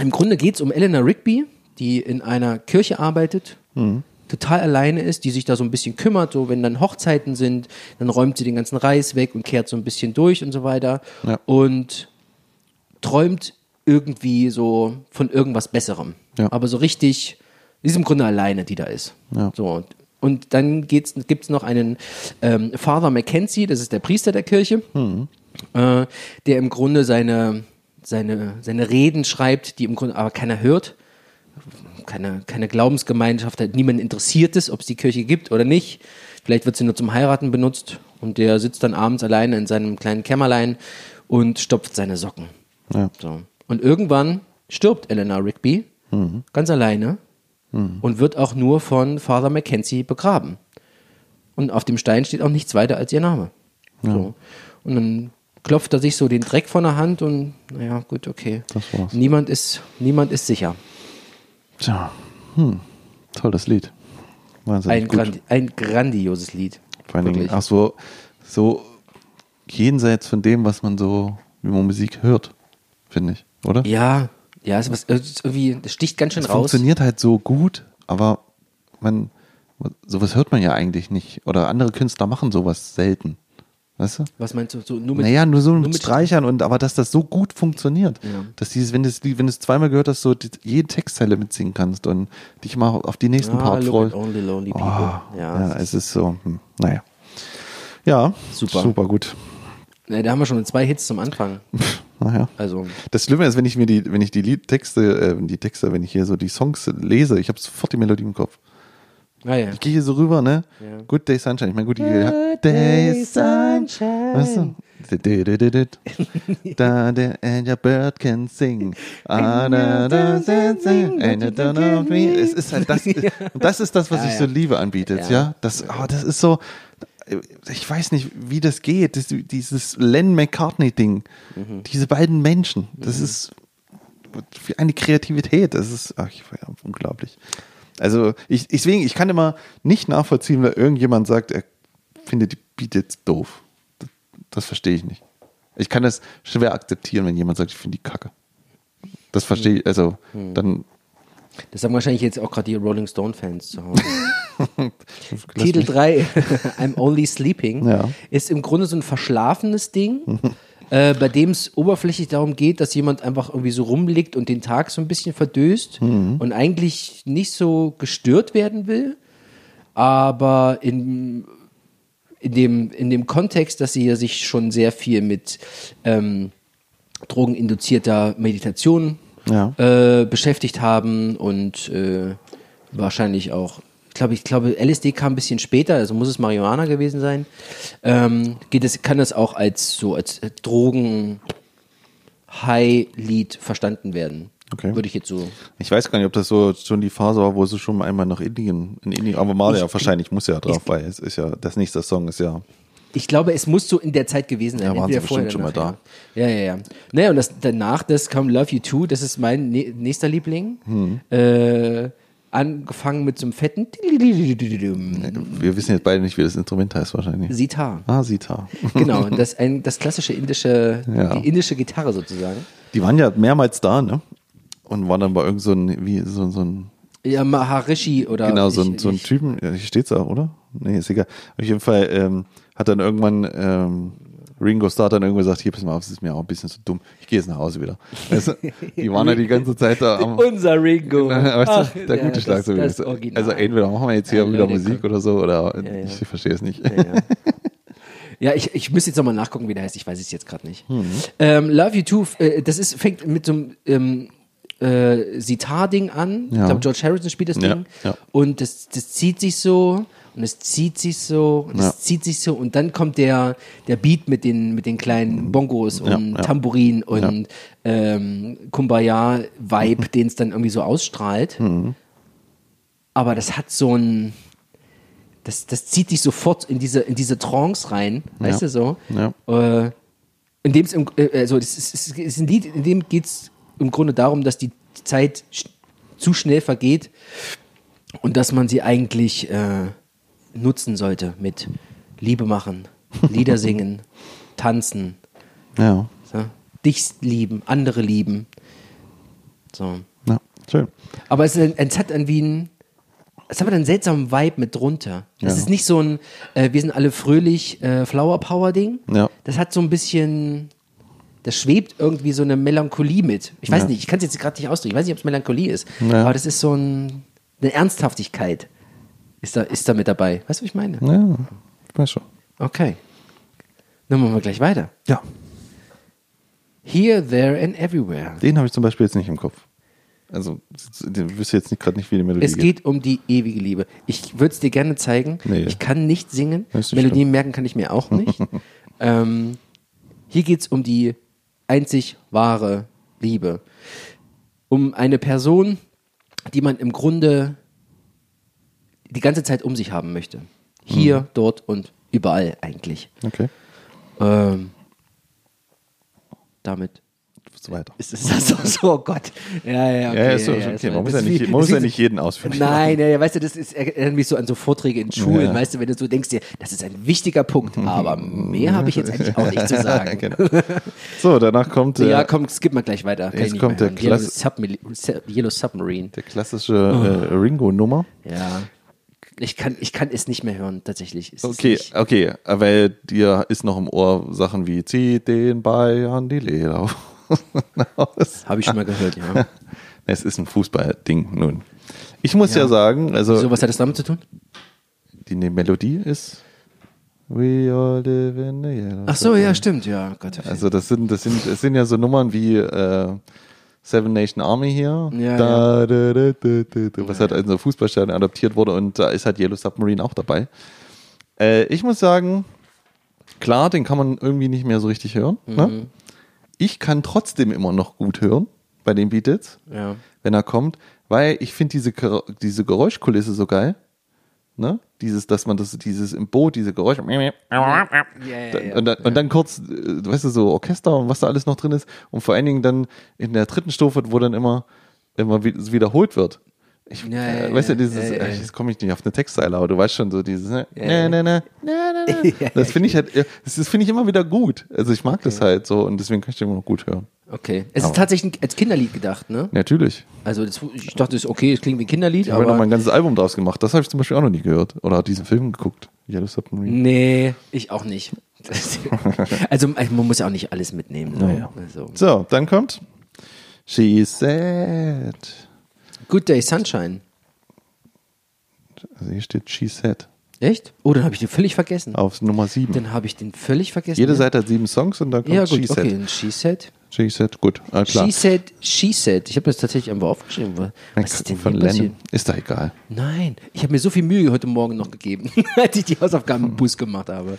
im Grunde geht es um Eleanor Rigby, die in einer Kirche arbeitet, Mhm. total alleine ist, die sich da so ein bisschen kümmert, so wenn dann Hochzeiten sind, dann räumt sie den ganzen Reis weg und kehrt so ein bisschen durch und so weiter Ja. und träumt irgendwie so von irgendwas Besserem. Ja. Aber so richtig, ist im Grunde alleine, die da ist. Ja. So, und- dann gibt es noch einen ähm, Father Mackenzie, das ist der Priester der Kirche, äh, der im Grunde seine, seine, seine Reden schreibt, die im Grunde aber keiner hört. Keine, keine Glaubensgemeinschaft hat, niemand interessiert es, ob es die Kirche gibt oder nicht. Vielleicht wird sie nur zum Heiraten benutzt und der sitzt dann abends alleine in seinem kleinen Kämmerlein und stopft seine Socken. Ja. So. Und irgendwann stirbt Eleanor Rigby ganz alleine und wird auch nur von Father Mackenzie begraben. Und auf dem Stein steht auch nichts weiter als ihr Name. So. Und dann klopft er sich so den Dreck von der Hand und naja, gut, okay. Das war's. Niemand ist, niemand ist sicher. Tja, hm. tolles Lied. Wahnsinnig Ein, gut. grandi ein grandioses Lied. Vor allen Dingen, ach so, so jenseits von dem, was man so, wie man Musik hört, finde ich, oder? Ja, ja, ist was, es ist irgendwie, das sticht ganz schön es raus. funktioniert halt so gut, aber man, sowas hört man ja eigentlich nicht. Oder andere Künstler machen sowas selten. Weißt du? Was meinst du? So nur mit, Naja, nur so nur mit Streichern und aber dass das so gut funktioniert. Ja. Dass dieses, wenn du es wenn zweimal gehört hast, so die, jede Textzeile mitsingen kannst und dich mal auf die nächsten Ah, Part freust. only lonely Oh, people. ja, ja, es ist so, hm, naja. Ja, Super. Super gut. Ne, da haben wir schon zwei Hits zum Anfang. Naja. Also, Das Schlimme ist, wenn ich mir die, wenn ich die Liedtexte, äh, die Texte, wenn ich hier so die Songs lese, ich habe sofort die Melodie im Kopf. naja. Ich gehe hier so rüber, ne? Ja. Good Day Sunshine. Ich meine, gut, die Good Day Sunshine. Weißt du? Da, da, and your bird can sing. Ah, and you don't know me. Es ist halt das, und das ist das, was Ja, ich ja. so liebe anbietet, ja. Ja. Das, oh, das ist so, ich weiß nicht, wie das geht. Das, dieses Len McCartney-Ding. Mhm. Diese beiden Menschen. Das ist für eine Kreativität. Das ist ach, unglaublich. Also ich, deswegen, ich kann immer nicht nachvollziehen, wenn irgendjemand sagt, er findet die Beat jetzt doof. Das, das verstehe ich nicht. Ich kann das schwer akzeptieren, wenn jemand sagt, ich finde die kacke. Das verstehe ich, also dann Das sagen wahrscheinlich jetzt auch gerade die Rolling Stone-Fans zu Hause. Titel mich- 3, I'm Only Sleeping, Ja. ist im Grunde so ein verschlafenes Ding, äh, bei dem es oberflächlich darum geht, dass jemand einfach irgendwie so rumliegt und den Tag so ein bisschen verdöst Mhm. und eigentlich nicht so gestört werden will, aber in, in, dem, in dem Kontext, dass sie ja sich schon sehr viel mit ähm, drogeninduzierter Meditation Ja. äh, beschäftigt haben und äh, wahrscheinlich auch, ich glaube, ich glaube, LSD kam ein bisschen später, also muss es Marihuana gewesen sein. Ähm, geht es, kann das auch als so als Drogen High-Lied verstanden werden. Okay. Würde ich jetzt so. Ich weiß gar nicht, ob das so schon die Phase war, wo sie schon einmal nach Indien, in Indien, aber mal ja Ich- wahrscheinlich muss ja drauf, weil es ist ja, das nächste Song ist ja, Ich glaube, es muss so in der Zeit gewesen sein. Ja, waren sie bestimmt schon mal nachher. Ja, ja, ja. Naja, und das, danach, das kam Love You Too, das ist mein nä- nächster Liebling. Hm. Äh, angefangen mit so einem fetten wir wissen jetzt beide nicht, wie das Instrument heißt wahrscheinlich. Sitar. Ah, Sitar. Genau, das, ein, das klassische indische, Ja. die indische Gitarre sozusagen. Die waren ja mehrmals da, ne? Und waren dann bei irgend so ein, wie, so, so ein, Ja, Maharishi oder. genau, so ein, ich- so ein Typen, ja, hier steht's auch, oder? Nee, ist egal. Auf jeden Fall, ähm, hat dann irgendwann, ähm, Ringo Starr dann irgendwann gesagt, hier, pass mal auf, es ist mir auch ein bisschen zu dumm. Ich gehe jetzt nach Hause wieder. Weißt du, die waren ja die ganze Zeit da am, Unser Ringo. weißt Ach, du, der ja, gute das- Schlagzeug. das Original. Also entweder machen wir jetzt hier Ja, wieder Leute, Musik oder so, oder Ja, ja. ich verstehe es nicht. Ja, ja. Ja, ich, ich müsste jetzt nochmal nachgucken, wie der heißt. Ich weiß es jetzt gerade nicht. Mhm. Ähm, Love You Too, äh, das ist, fängt mit so einem ähm, äh, Sitar-Ding an. Ich Ja. glaube, George Harrison spielt das Ja, Ding. ja. Und das, das zieht sich so und es zieht sich so und es Ja. zieht sich so und dann kommt der, der Beat mit den, mit den kleinen Bongos und ja. Tambourin und ähm, Kumbaya-Vibe, den es dann irgendwie so ausstrahlt. Mhm. Aber das hat so ein, das, das zieht dich sofort in diese, in diese Trance rein, weißt du so? Ja. Äh, in dem es äh, also das ist, ist, ist ein Lied, in dem geht es im Grunde darum, dass die Zeit sch zu schnell vergeht und dass man sie eigentlich äh, nutzen sollte mit Liebe machen, Lieder singen, tanzen, Ja, so. dich lieben, andere lieben. So. ja, schön. Aber es, ist es hat irgendwie ein, es hat einen seltsamen Vibe mit drunter. Das Ja. ist nicht so ein, äh, wir sind alle fröhlich äh, Flower Power Ding. Ja. Das hat so ein bisschen, das schwebt irgendwie so eine Melancholie mit. Ich weiß Ja. nicht, ich kann es jetzt gerade nicht ausdrücken. Ich weiß nicht, ob es Melancholie ist. Ja. Aber das ist so ein, eine Ernsthaftigkeit ist da, ist da mit dabei. Weißt du, was ich meine? Ja, ich weiß schon. Okay. Dann machen wir gleich weiter. Ja, Here, there and everywhere. den habe ich zum Beispiel jetzt nicht im Kopf. Also, den wüsste jetzt gerade nicht, wie die Melodie Es geht um die ewige Liebe. Ich würde es dir gerne zeigen. Nee. Ich kann nicht singen. Nicht Melodien schlimm. merken kann ich mir auch nicht. ähm, hier geht es um die einzig wahre Liebe. Um eine Person, die man im Grunde die ganze Zeit um sich haben möchte. Hier, dort und überall eigentlich. Okay. Ähm, damit so weiter. Ist das so, so, oh Gott. Ja, ja, okay. Ja, ist so, ja, okay. ist- Man muss ja ist nicht, muss ja ist- nicht jeden ausführen. Nein, ja, ja, weißt du, das ist, erinnert mich so an so Vorträge in Schulen, Ja. weißt du, wenn du so denkst dir, das ist ein wichtiger Punkt, aber mehr habe ich jetzt eigentlich auch nicht zu sagen. genau. So, danach kommt äh, Ja, komm, skip mal gleich weiter. Kann Jetzt kommt der hören. Yellow, Submarine. der klassische äh, Ringo-Nummer. Ja. Ich kann, ich kann es nicht mehr hören, tatsächlich. Es Okay, okay, weil dir ist noch im Ohr Sachen wie zieh den Ball an die Leder. aus. habe ich schon mal gehört, ja. Es ist ein Fußballding nun. Ich muss ja, Ja. sagen, also So, was hat das damit zu tun? die ne Melodie ist We all live in the yellow Ach so, ja, stimmt, ja. Gott. Also das sind, das sind, das sind ja so Nummern wie äh, Seven Nation Army hier, Ja, da, da, da, da, was halt in so Fußballstadion adaptiert wurde und da ist halt Yellow Submarine auch dabei. Äh, ich muss sagen, klar, den kann man irgendwie nicht mehr so richtig hören. Mhm. Ne? Ich kann trotzdem immer noch gut hören bei den Beatles, Ja. wenn er kommt, weil ich finde diese, diese Geräuschkulisse so geil. Ne? Dieses, dass man das, dieses im Boot, diese Geräusche. Ja, Dann- Und, dann, und dann kurz, äh, weißt du, so Orchester und was da alles noch drin ist. Und vor allen Dingen dann in der dritten Strophe, wo dann immer, immer wiederholt wird. Ich, Ja, äh, ja, weißt du, ja, dieses, ja, ja. äh, jetzt komme ich nicht auf eine Textzeile, aber du weißt schon so dieses, ne, Ja, ne, ja. ne, ne, ne. Das finde ich halt, das, das finde ich immer wieder gut. Also ich mag das halt so und deswegen kann ich den immer noch gut hören. Okay. Es ist tatsächlich ein- als Kinderlied gedacht, ne? Natürlich. Also das, ich dachte, es ist okay, es klingt wie ein Kinderlied, Ich habe noch aber mal ein ganzes Album draus gemacht. Das habe ich zum Beispiel auch noch nie gehört. Oder diesen Film geguckt. Yellow Submarine. nee, ich auch nicht. Das- also man muss ja auch nicht alles mitnehmen. Ne? Naja. Also. So, dann kommt She Said. Good Day Sunshine. Also hier steht She Said. Echt? Oh, dann habe ich den völlig vergessen. Auf Nummer 7. Dann habe ich den völlig vergessen. Jede ja. Seite hat sieben Songs und dann kommt Ja, She gut, Said. okay. Und She Said. She Said, gut, ah, klar. She Said, She Said. Ich habe das tatsächlich einfach aufgeschrieben. weil- Ein Was ist denn von? Lennon. Ist doch egal. Nein, ich habe mir so viel Mühe heute Morgen noch gegeben, als ich die Hausaufgaben im Bus gemacht habe.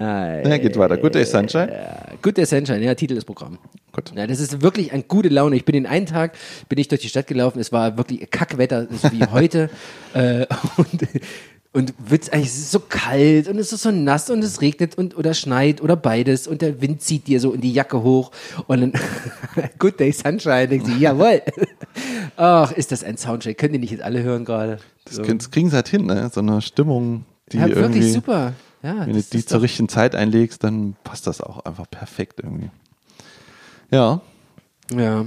Äh, Ja, geht weiter. Good Day Sunshine. ja, Good Day Sunshine, ja, Titel des Programms. Gut. Ja, das ist wirklich eine gute Laune. Ich bin den einen Tag, bin ich durch die Stadt gelaufen, es war wirklich Kackwetter, so wie heute. äh, und und wird's eigentlich, es ist so kalt und es ist so nass und es regnet und oder schneit oder beides und der Wind zieht dir so in die Jacke hoch und dann Good Day Sunshine, denkst du, jawohl. Ach, ist das ein Soundtrack? Könnt ihr nicht jetzt alle hören gerade? Das, können- das kriegen sie halt hin, ne? So eine Stimmung, die Ja, irgendwie, wirklich super. Ja, wenn du die zur richtigen Zeit einlegst, dann passt das auch einfach perfekt irgendwie. Ja, Ja.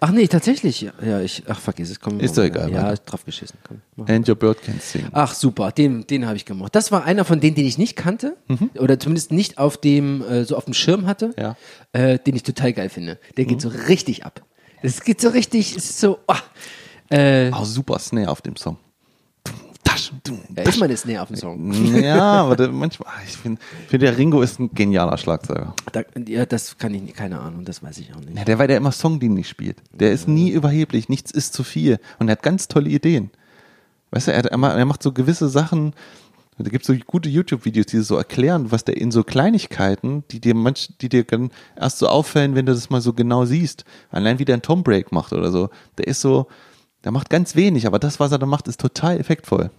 Ach nee, tatsächlich. Ja, ja ich, ach vergiss es. Komm, Ist doch egal, Ja, weiter. drauf geschissen. Komm. And Your Bird Can Sing. Ach super, den, den habe ich gemacht. Das war einer von denen, den ich nicht kannte oder zumindest nicht auf dem äh, so auf dem Schirm hatte, Ja. äh, den ich total geil finde. Der geht so richtig ab. Es geht so richtig, es ist so. Oh, äh, Auch super Snare auf dem Song. Tasch, dum, da ist näher auf dem Song. Ja, aber der, manchmal, ah, ich finde, find, der Ringo ist ein genialer Schlagzeuger. Da, ja, das kann ich nicht, keine Ahnung, das weiß ich auch nicht. Ja, der, weil der immer songdienlich spielt. Der ist nie überheblich, nichts ist zu viel. Und er hat ganz tolle Ideen. Weißt du, er, er macht so gewisse Sachen, da gibt es so gute YouTube-Videos, die so erklären, was der in so Kleinigkeiten, die dir manch, die dir dann erst so auffallen, wenn du das mal so genau siehst. Allein wie der ein Tom Break macht oder so. Der ist so, der macht ganz wenig, aber das, was er da macht, ist total effektvoll.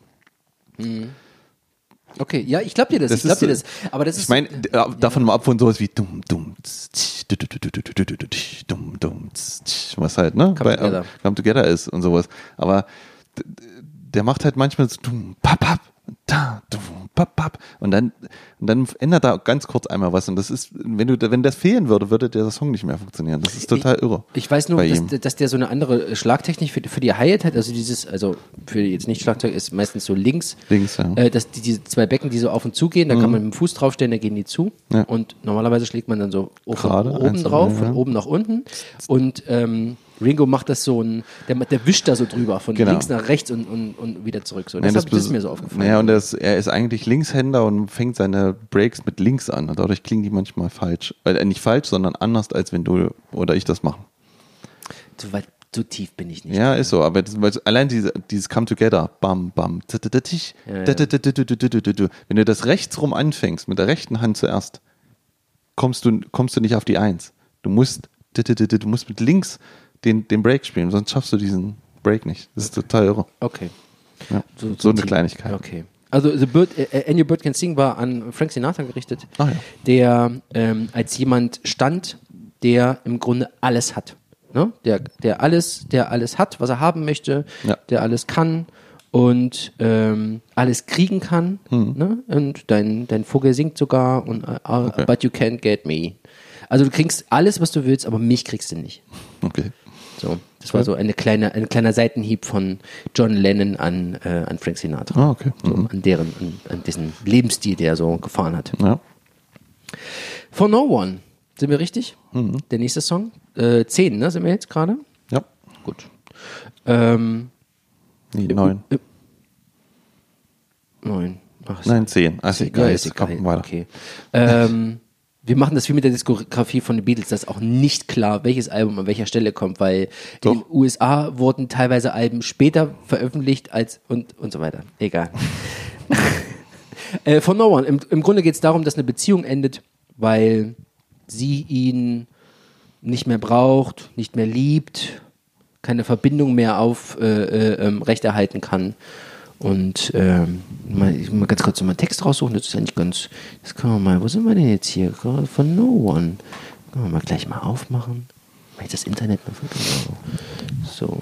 Mhm. Okay, ja, ich glaube dir das, das ich glaube dir das. Aber das ist. Ich meine, äh, davon mal ab von sowas wie dumm, dumm, dumm, dumm, was halt, ne? Come, Bei, together. Äh, come together ist und sowas. Aber der macht halt manchmal so dumm, papp, papp da, papp, papp. Und dann, und dann ändert er ganz kurz einmal was. Und das ist, wenn du, wenn das fehlen würde, würde der Song nicht mehr funktionieren. Das ist total irre. Ich weiß nur, dass, dass der so eine andere Schlagtechnik für, für die Hi-Hat hat. Also dieses, also für jetzt nicht Schlagzeug ist meistens so links. Links, ja. Mhm. Äh, dass die, diese zwei Becken, die so auf und zu gehen, da kann man mit dem Fuß draufstellen, da gehen die zu. Ja. Und normalerweise schlägt man dann so Gerade, oben drauf, ja, von oben nach unten. Und ähm, Ringo macht das so ein, der, der wischt da so drüber, von genau. links nach rechts und, und, und wieder zurück. So. Das, ja, das, das, ist mir so aufgefallen. Ja, und das, er ist eigentlich Linkshänder und fängt seine Breaks mit links an. Und dadurch klingen die manchmal falsch. Äh, nicht falsch, sondern anders, als wenn du oder ich das machen. So weit, so tief bin ich nicht. Ja, ist so, aber das, allein diese, dieses Come Together, bam, bam, wenn du das rechts rum anfängst, mit der rechten Hand zuerst, kommst du, kommst du nicht auf die Eins. Du musst, du musst mit links den, den Break spielen, sonst schaffst du diesen Break nicht. Das ist total irre. Okay. Ja. So, eine tief. Kleinigkeit. Okay. Also The Bird, äh, And Your Bird Can Sing war an Frank Sinatra gerichtet, Ah, ja. der ähm, als jemand stand, der im Grunde alles hat. Ne? Der, der alles, der alles hat, was er haben möchte, Ja. der alles kann und ähm, alles kriegen kann. Mhm. Ne? Und dein, dein Vogel singt sogar und uh, but you can't get me. Also du kriegst alles, was du willst, aber mich kriegst du nicht. Okay. So, das war so eine kleine, ein kleiner Seitenhieb von John Lennon an, äh, an Frank Sinatra. Ah, okay. So, an deren, an, an diesen Lebensstil, der er so gefahren hat. Ja. For No One, sind wir richtig? Mhm. Der nächste Song. Äh, zehn, ne, sind wir jetzt gerade? Ja. Gut. Ähm, Nee, neun. neun. Ach, ist- Nein, zehn. Also ist egal, ist jetzt komm, egal. weiter. Okay. Ähm, wir machen das wie mit der Diskografie von den Beatles, das ist auch nicht klar, welches Album an welcher Stelle kommt, weil Doch. in den USA wurden teilweise Alben später veröffentlicht als und, und so weiter. Egal. äh, von No One. Im, im Grunde geht es darum, dass eine Beziehung endet, weil sie ihn nicht mehr braucht, nicht mehr liebt, keine Verbindung mehr auf äh, äh, ähm, rechterhalten kann. Und ähm, mal, mal ganz kurz so mal einen Text raussuchen, das ist eigentlich ganz, das können wir mal, wo sind wir denn jetzt hier? Von No One. Können wir mal gleich mal aufmachen. Weil ich das Internet genau. So.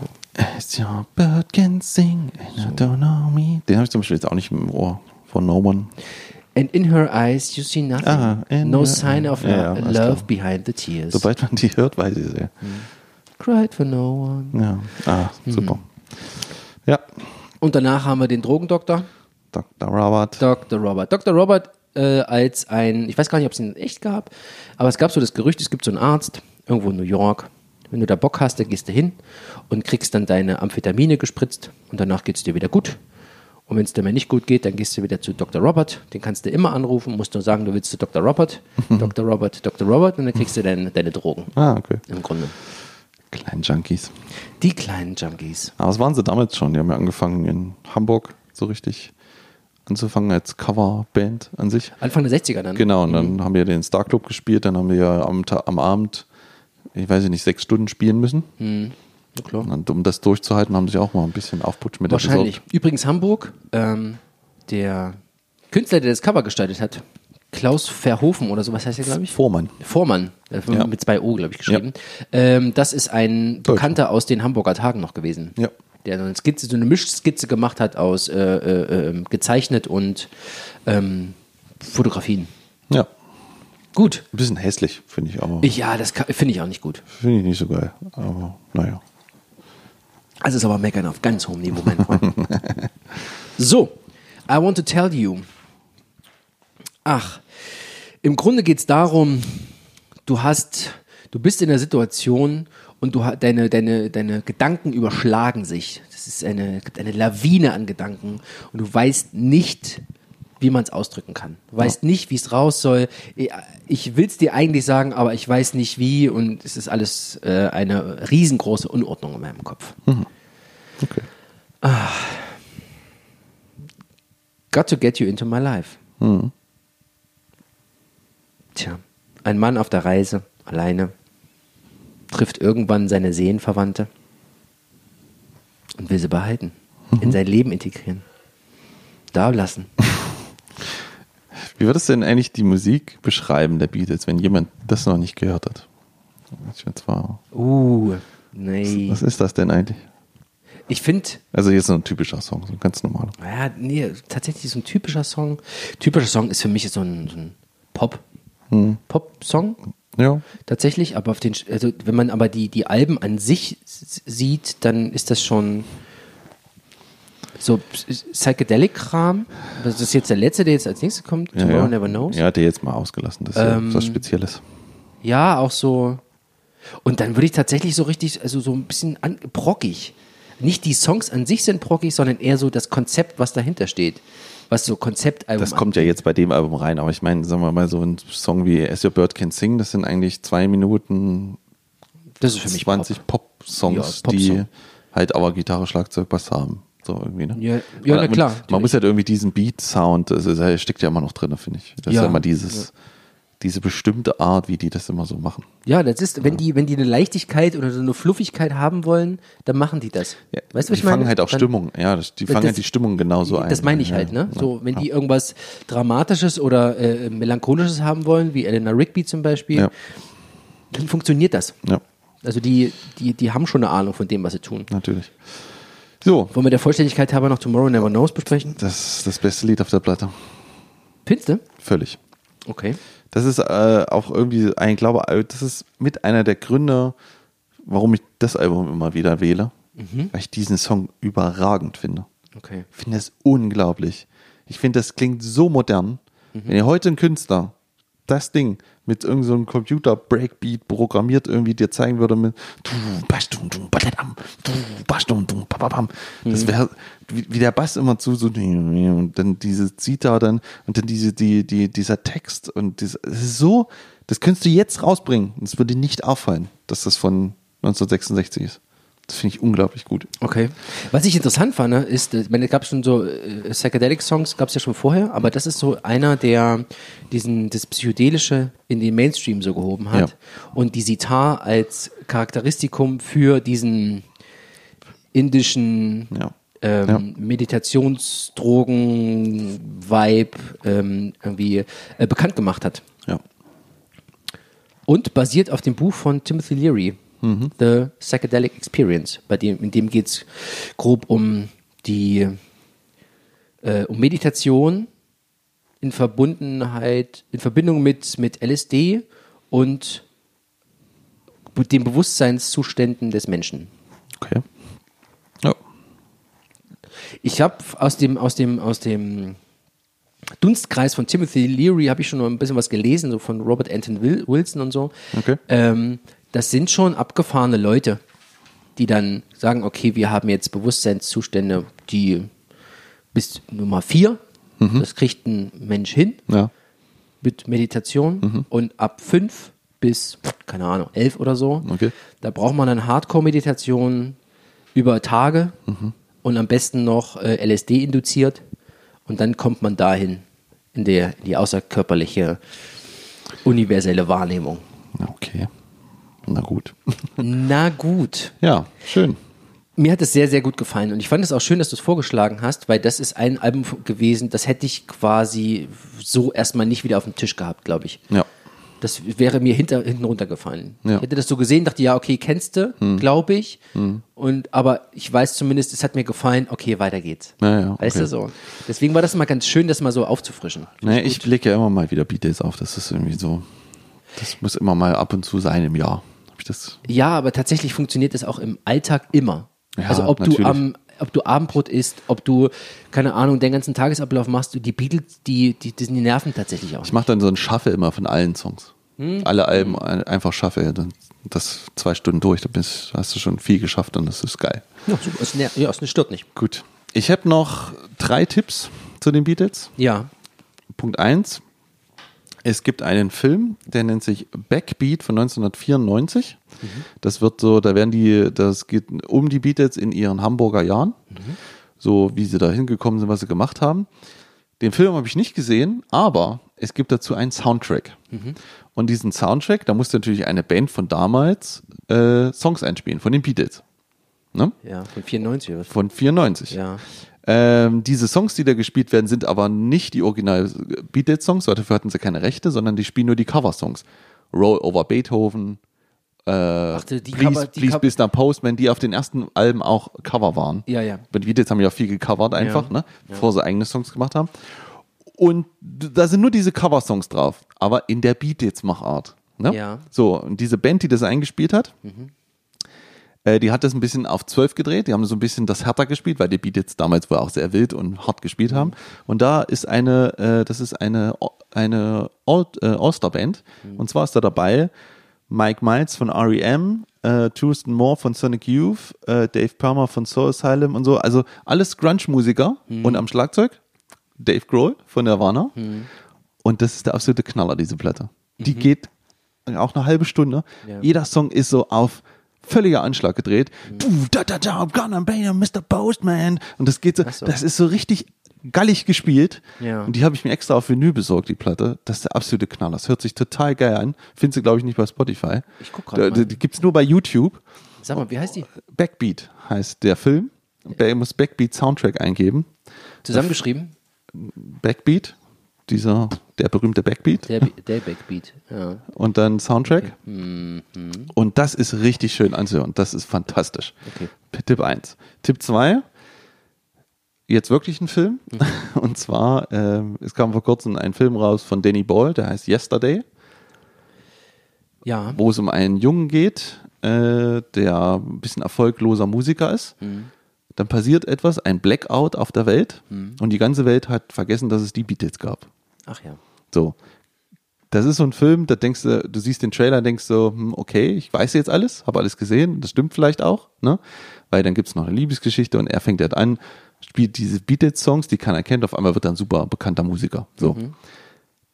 As your bird can sing and I don't know me. Den habe ich zum Beispiel jetzt auch nicht im Ohr. Von No One. And in her eyes you see nothing. Ah, no sign of Ja, ja, love, behind the tears. Sobald man die hört, weiß ich es ja. Cried for no one. Ja. Ah, Mhm. super. Ja. Und danach haben wir den Drogendoktor. Dr. Robert. Dr. Robert. Dr. Robert äh, als ein, ich weiß gar nicht, ob es ihn echt gab, aber es gab so das Gerücht, es gibt so einen Arzt irgendwo in New York. Wenn du da Bock hast, dann gehst du hin und kriegst dann deine Amphetamine gespritzt und danach geht es dir wieder gut. Und wenn es dir mal nicht gut geht, dann gehst du wieder zu Dr. Robert. Den kannst du immer anrufen, musst nur sagen, du willst zu Dr. Robert, Dr. Robert, Dr. Robert und dann kriegst du deine, deine Drogen. Ah, okay. Im Grunde. Kleinen Junkies. Die kleinen Junkies. Aber das waren sie damals schon. Die haben ja angefangen in Hamburg so richtig anzufangen als Coverband an sich. Anfang der 60er dann. Genau, und dann haben wir den Star Club gespielt, dann haben wir ja am, am Abend, ich weiß nicht, sechs Stunden spielen müssen. Ja, klar. Und um das durchzuhalten, haben sie auch mal ein bisschen Aufputsch mit Wahrscheinlich. Übrigens Hamburg, ähm, der Künstler, der das Cover gestaltet hat, Klaus Verhofen oder so, was heißt der, glaube ich? Vormann. Vormann, äh, Ja. mit zwei O, glaube ich, geschrieben. Ähm, das ist ein Bekannter aus den Hamburger Tagen noch gewesen. Ja. Der so eine Skizze, so eine Mischskizze gemacht hat aus äh, äh, ähm, gezeichnet und ähm, Fotografien. Ja, Gut. ein bisschen hässlich, finde ich, aber ja, das finde ich auch nicht gut. finde ich nicht so geil. Aber naja. Also ist aber meckern auf ganz hohem Niveau, mein Freund. so, I want to tell you. Ach, im Grunde geht es darum, du hast, du bist in der Situation und du deine, deine, deine Gedanken überschlagen sich. Das ist eine, eine Lawine an Gedanken und du weißt nicht, wie man es ausdrücken kann. Du weißt nicht, wie es raus soll. Ich will es dir eigentlich sagen, aber ich weiß nicht wie und es ist alles äh, eine riesengroße Unordnung in meinem Kopf. Okay. Got to get you into my life. Tja, ein Mann auf der Reise, alleine, trifft irgendwann seine Seelenverwandte und will sie behalten, in sein Leben integrieren, da lassen. Wie würdest du denn eigentlich die Musik beschreiben der Beatles, wenn jemand das noch nicht gehört hat? Ich jetzt war, Uh, nee. was ist das denn eigentlich? Ich finde, Also jetzt so ein typischer Song, so ein ganz normaler. ja, nee, tatsächlich so ein typischer Song. Typischer Song ist für mich so ein, so ein Pop. Pop-Song, Ja, tatsächlich, aber auf den, also wenn man aber die, die Alben an sich sieht, dann ist das schon so Psychedelic-Kram. Das ist jetzt der letzte, der jetzt als nächstes kommt. ja, Tomorrow ja. Never Knows. Ja, hat er jetzt mal ausgelassen. Das ist ja Ähm, was Spezielles. Ja, auch so. Und dann würde ich tatsächlich so richtig, also so ein bisschen an, brockig. Nicht die Songs an sich sind brockig, sondern eher so das Konzept, was dahinter steht. Was so Konzeptalbum Das kommt ja jetzt bei dem Album rein, aber ich meine, sagen wir mal, so ein Song wie As Your Bird Can Sing, das sind eigentlich zwei Minuten Das ist für mich 20 Pop-Songs, Ja, die Popsong. halt aber Gitarre, Schlagzeug, Bass haben. So irgendwie, ne? Ja, ja, na man, klar. Man muss halt irgendwie diesen Beat-Sound, das steckt ja immer noch drin, finde ich. Das Ja. ist ja immer dieses, diese bestimmte Art, wie die das immer so machen. Ja, das ist, wenn die, wenn die eine Leichtigkeit oder so eine Fluffigkeit haben wollen, dann machen die das. Ja, weißt du, was die ich meine? fangen halt auch Dann- Stimmung, ja, das, die fangen Das- halt die Stimmung genauso ein. Das meine ich ja, halt, ne? ja. So, wenn die irgendwas Dramatisches oder äh, Melancholisches haben wollen, wie Eleanor Rigby zum Beispiel, dann funktioniert das. Ja, Also die, die, die haben schon eine Ahnung von dem, was sie tun. natürlich. So, Wollen wir der Vollständigkeit halber noch Tomorrow Never Knows besprechen? das ist das beste Lied auf der Platte. Findest du? Völlig. Okay. Das ist äh, auch irgendwie, ich glaube, äh, das ist mit einer der Gründe, warum ich das Album immer wieder wähle. Weil ich diesen Song überragend finde. Okay. Ich finde das unglaublich. Ich finde, das klingt so modern. Wenn ihr heute ein Künstler das Ding mit irgendeinem so einem Computer-Breakbeat programmiert irgendwie dir zeigen würde mit. Das wäre wie, wie der Bass immer zu so und dann diese Zita dann und dann diese die die dieser Text und das, ist so das könntest du jetzt rausbringen und es würde nicht auffallen, dass das von 1966 ist. Das finde ich unglaublich gut. Okay. Was ich interessant fand, ne, ist, äh, ich meine, es gab schon so äh, Psychedelic-Songs, gab es ja schon vorher, aber das ist so einer, der diesen das Psychedelische in den Mainstream so gehoben hat Ja. und die Sitar als Charakteristikum für diesen indischen Ja. Ähm, Meditationsdrogen-Vibe ähm, irgendwie äh, bekannt gemacht hat. Ja. Und basiert auf dem Buch von Timothy Leary, The Psychedelic Experience. Bei dem, in dem geht es grob um die äh, um Meditation in Verbundenheit, in Verbindung mit, mit LSD und den Bewusstseinszuständen des Menschen. Okay. Ich habe aus dem, aus dem, aus dem Dunstkreis von Timothy Leary habe ich schon noch ein bisschen was gelesen, so von Robert Anton Wil- Wilson und so. Okay. Ähm, das sind schon abgefahrene Leute, die dann sagen, okay, wir haben jetzt Bewusstseinszustände, die bis Nummer vier, das kriegt ein Mensch hin Ja. mit Meditation und ab fünf bis, keine Ahnung, elf oder so, Okay. da braucht man dann Hardcore-Meditation über Tage und am besten noch äh, LSD induziert und dann kommt man dahin in, der, in die außerkörperliche universelle Wahrnehmung. Okay. Na gut. Na gut. Ja, schön. Mir hat es sehr, sehr gut gefallen und ich fand es auch schön, dass du es vorgeschlagen hast, weil das ist ein Album gewesen, das hätte ich quasi so erstmal nicht wieder auf dem Tisch gehabt, glaube ich. Ja. Das wäre mir hinter, hinten runtergefallen. Ja. Ich hätte das so gesehen, dachte, ja, okay, kennst du, glaube ich. Und, aber ich weiß zumindest, es hat mir gefallen, okay, weiter geht's. Ja, ja, Weißt okay. du so? Deswegen war das mal ganz schön, das mal so aufzufrischen. Nee, ich blicke ja immer mal wieder Beatles auf. Das ist irgendwie so. Das muss immer mal ab und zu sein im Jahr. Hab ich das? Ja, aber tatsächlich funktioniert das auch im Alltag immer. Ja, also ob natürlich. du am ob du Abendbrot isst, ob du, keine Ahnung, den ganzen Tagesablauf machst, du die Beatles, die, die, die, die nerven tatsächlich auch. Ich mache dann so ein Schaffe immer von allen Songs. Alle Alben ein- einfach schaffe. Dann das zwei Stunden durch. Da bist, hast du schon viel geschafft und das ist geil. Ja, super. Es, ner- ja, es stört nicht. Gut. Ich habe noch drei Tipps zu den Beatles. Ja. Punkt eins: Es gibt einen Film, der nennt sich Backbeat von 1994. Das wird so, da werden die, das geht um die Beatles in ihren Hamburger Jahren. So wie sie da hingekommen sind, was sie gemacht haben. Den Film habe ich nicht gesehen, aber es gibt dazu einen Soundtrack. Und diesen Soundtrack, da musste natürlich eine Band von damals äh, Songs einspielen, von den Beatles. Ne? Ja, von 94 oder? Von 94. Ja. Ähm, diese Songs, die da gespielt werden, sind aber nicht die original Beatles-Songs, dafür hatten sie keine Rechte, sondern die spielen nur die Cover-Songs. Roll Over Beethoven, äh, Ach, die Please, Cover- die Please Mr. Postman, die auf den ersten Alben auch Cover waren. Ja, ja. Die Beatles haben ja auch viel gecovert einfach, Ja. ne? bevor sie eigene Songs gemacht haben. Und da sind nur diese Cover-Songs drauf, aber in der Beatles-Machart. Ne? Ja. So, und diese Band, die das eingespielt hat, äh, die hat das ein bisschen auf 12 gedreht. Die haben so ein bisschen das härter gespielt, weil die Beatles damals wohl auch sehr wild und hart gespielt haben. Und da ist eine, äh, das ist eine, eine All, äh, All-Star-Band. Und zwar ist da dabei Mike Miles von R.E.M., äh, Thurston Moore von Sonic Youth, äh, Dave Palmer von Soul Asylum und so. Also alles Grunge-Musiker. Und am Schlagzeug Dave Grohl von Nirvana. Und das ist der absolute Knaller, diese Platte. Die geht auch eine halbe Stunde. Ja. Jeder Song ist so auf völliger Anschlag gedreht. Du, da, da, da, I'm gonna be a Mr. Postman. Und das geht so, so. das ist so richtig gallig gespielt. Ja. Und die habe ich mir extra auf Vinyl besorgt, die Platte. Das ist der absolute Knaller. Das hört sich total geil an. Findest du, glaube ich, nicht bei Spotify. Ich guck grad Da- mal. Die gibt's nur bei YouTube. Sag mal, wie heißt die? Backbeat heißt der Film. Wer muss Backbeat Soundtrack eingeben. Zusammengeschrieben? Backbeat dieser, der berühmte Backbeat. Der, der Backbeat, ja. Und dann Soundtrack. Mhm. Und das ist richtig schön anzuhören. Das ist fantastisch. Okay. Tipp 1. Tipp 2. Jetzt wirklich ein Film. Mhm. Und zwar, ähm, es kam vor kurzem ein Film raus von Danny Boyle, der heißt Yesterday, Ja. wo es um einen Jungen geht, äh, der ein bisschen erfolgloser Musiker ist. Mhm. Dann passiert etwas, ein Blackout auf der Welt. Und die ganze Welt hat vergessen, dass es die Beatles gab. Ach ja. So. Das ist so ein Film, da denkst du, du siehst den Trailer, denkst so, hm, okay, ich weiß jetzt alles, habe alles gesehen, das stimmt vielleicht auch, ne? Weil dann gibt's noch eine Liebesgeschichte und er fängt halt an, spielt diese Beatles-Songs, die keiner kennt, auf einmal wird er ein super bekannter Musiker. So.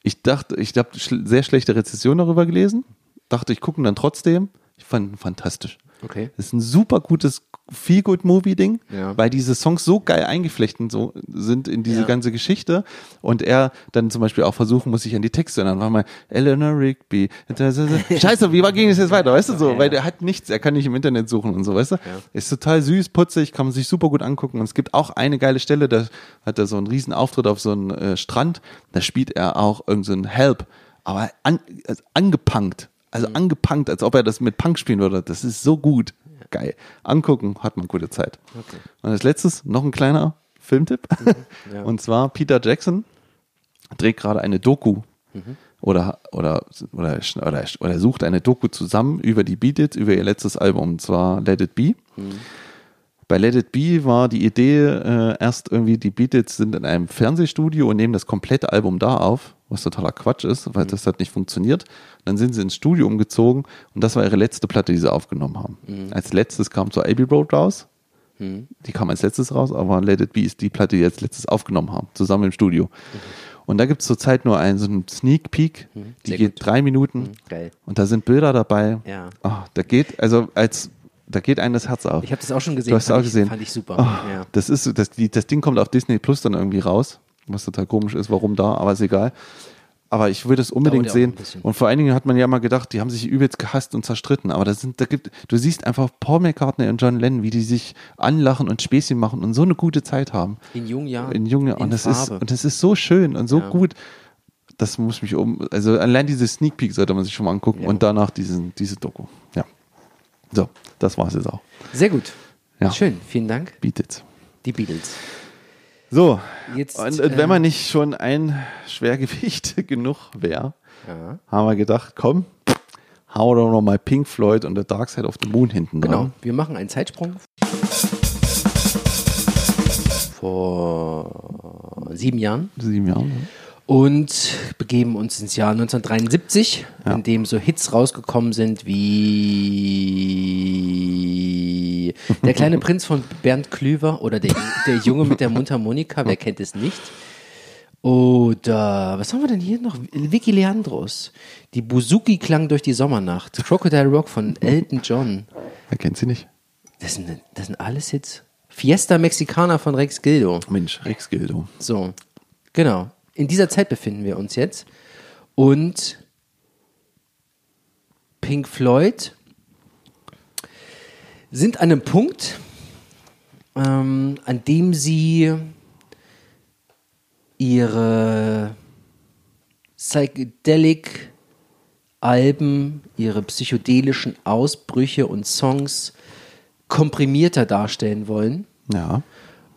Ich dachte, ich habe sehr schlechte Rezession darüber gelesen, dachte, ich gucke ihn dann trotzdem. Ich fand ihn fantastisch. Okay. Das ist ein super gutes Feel-Good-Movie-Ding, Ja. weil diese Songs so geil eingeflechten so sind in diese Ja. ganze Geschichte und er dann zum Beispiel auch versuchen muss, sich an die Texte zu erinnern. War mal Eleanor Rigby. Scheiße, wie war- ging es jetzt weiter, weißt du so? Weil der hat nichts, er kann nicht im Internet suchen und so, weißt du? Ist total süß, putzig, kann man sich super gut angucken und es gibt auch eine geile Stelle, da hat er so einen riesen Auftritt auf so einem äh, Strand, da spielt er auch irgendeinen so Help, aber an, also angepunkt. Also Mhm. angepunkt, als ob er das mit Punk spielen würde. Das ist so gut. Geil. Angucken, hat man gute Zeit. Und als letztes noch ein kleiner Filmtipp. Mhm. ja. Und zwar Peter Jackson dreht gerade eine Doku. Mhm. Oder, oder, oder, oder, oder sucht eine Doku zusammen über die Beatles, über ihr letztes Album, und zwar Let It Be. Mhm. Bei Let It Be war die Idee äh, erst irgendwie, die Beatles sind in einem Fernsehstudio und nehmen das komplette Album da auf, was totaler Quatsch ist, weil das hat nicht funktioniert. Dann sind sie ins Studio umgezogen und das war ihre letzte Platte, die sie aufgenommen haben. Als letztes kam zur Abbey Road raus. Die kam als letztes raus, aber Let It Be ist die Platte, die sie als letztes aufgenommen haben, zusammen im Studio. Und da gibt es zurzeit nur einen so einen Sneak Peek, die Sehr geht gut. drei Minuten Geil. und da sind Bilder dabei. Ja. Ah, da geht, also als da geht einem das Herz auf. Ich habe das auch schon gesehen. Du hast es auch ich, gesehen. Fand ich super. Oh, ja. Das ist das, die, das Ding kommt auf Disney Plus dann irgendwie raus, was total komisch ist, warum da, aber ist egal. Aber ich würde es unbedingt sehen. Und vor allen Dingen hat man ja mal gedacht, die haben sich übelst gehasst und zerstritten. Aber das sind, da gibt, du siehst einfach Paul McCartney und John Lennon, wie die sich anlachen und Späßchen machen und so eine gute Zeit haben. In jungen Jahren. In jungen in und das ist Farbe. und das ist so schön und so Ja. gut. Das muss mich um, also allein diese Sneak Peek sollte man sich schon mal angucken Ja. und danach diesen, diese Doku. Ja. So, das war's jetzt auch. Sehr gut. Ja. Schön. Vielen Dank. Bietet. Die Beatles. So, Jetzt, und, und äh, wenn man nicht schon ein Schwergewicht genug wäre, Ja. haben wir gedacht, komm, hau doch noch mal Pink Floyd und The Dark Side of the Moon hinten Genau. dran. Wir machen einen Zeitsprung. Vor sieben Jahren. Sieben Jahre. ne? Und begeben uns ins Jahr 1973, Ja. in dem so Hits rausgekommen sind wie Der kleine Prinz von Bernd Klüver oder der, der Junge mit der Mundharmonika, wer kennt es nicht? Oder was haben wir denn hier noch? Vicky Leandros. Die Buzuki klang durch die Sommernacht. Crocodile Rock von Elton John. Wer kennt sie nicht? Das sind, das sind alles Hits. Fiesta Mexicana von Rex Gildo. Mensch, Rex Gildo. So, genau. In dieser Zeit befinden wir uns jetzt. Und Pink Floyd sind an einem Punkt, ähm, an dem sie ihre Psychedelic Alben, ihre psychedelischen Ausbrüche und Songs komprimierter darstellen wollen Ja.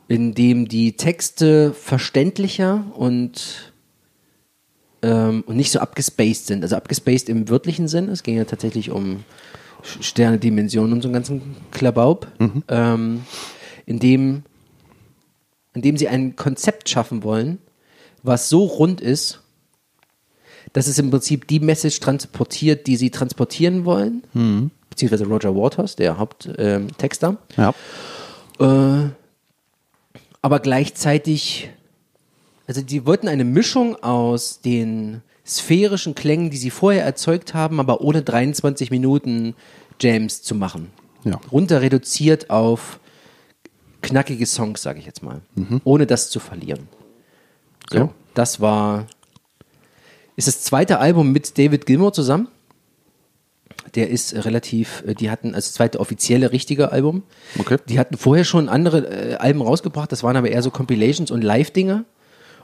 In dem die Texte verständlicher und, ähm, und nicht so abgespaced sind. Also abgespaced im wörtlichen Sinn. Es ging ja tatsächlich um Sterne, Dimensionen und so einen ganzen Klabaub. Ähm, in, dem, in dem sie ein Konzept schaffen wollen, was so rund ist, dass es im Prinzip die Message transportiert, die sie transportieren wollen. Beziehungsweise Roger Waters, der Haupttexter. Ja. Äh, aber gleichzeitig, also die wollten eine Mischung aus den sphärischen Klängen, die sie vorher erzeugt haben, aber ohne 23 Minuten Jams zu machen. Ja. Runter reduziert auf knackige Songs, sage ich jetzt mal, ohne das zu verlieren. So, Okay. das war, ist das zweite Album mit David Gilmour zusammen. Der ist relativ, äh, die hatten, das zweite offizielle richtige Album. Okay. Die hatten vorher schon andere äh, Alben rausgebracht, das waren aber eher so Compilations und Live-Dinger.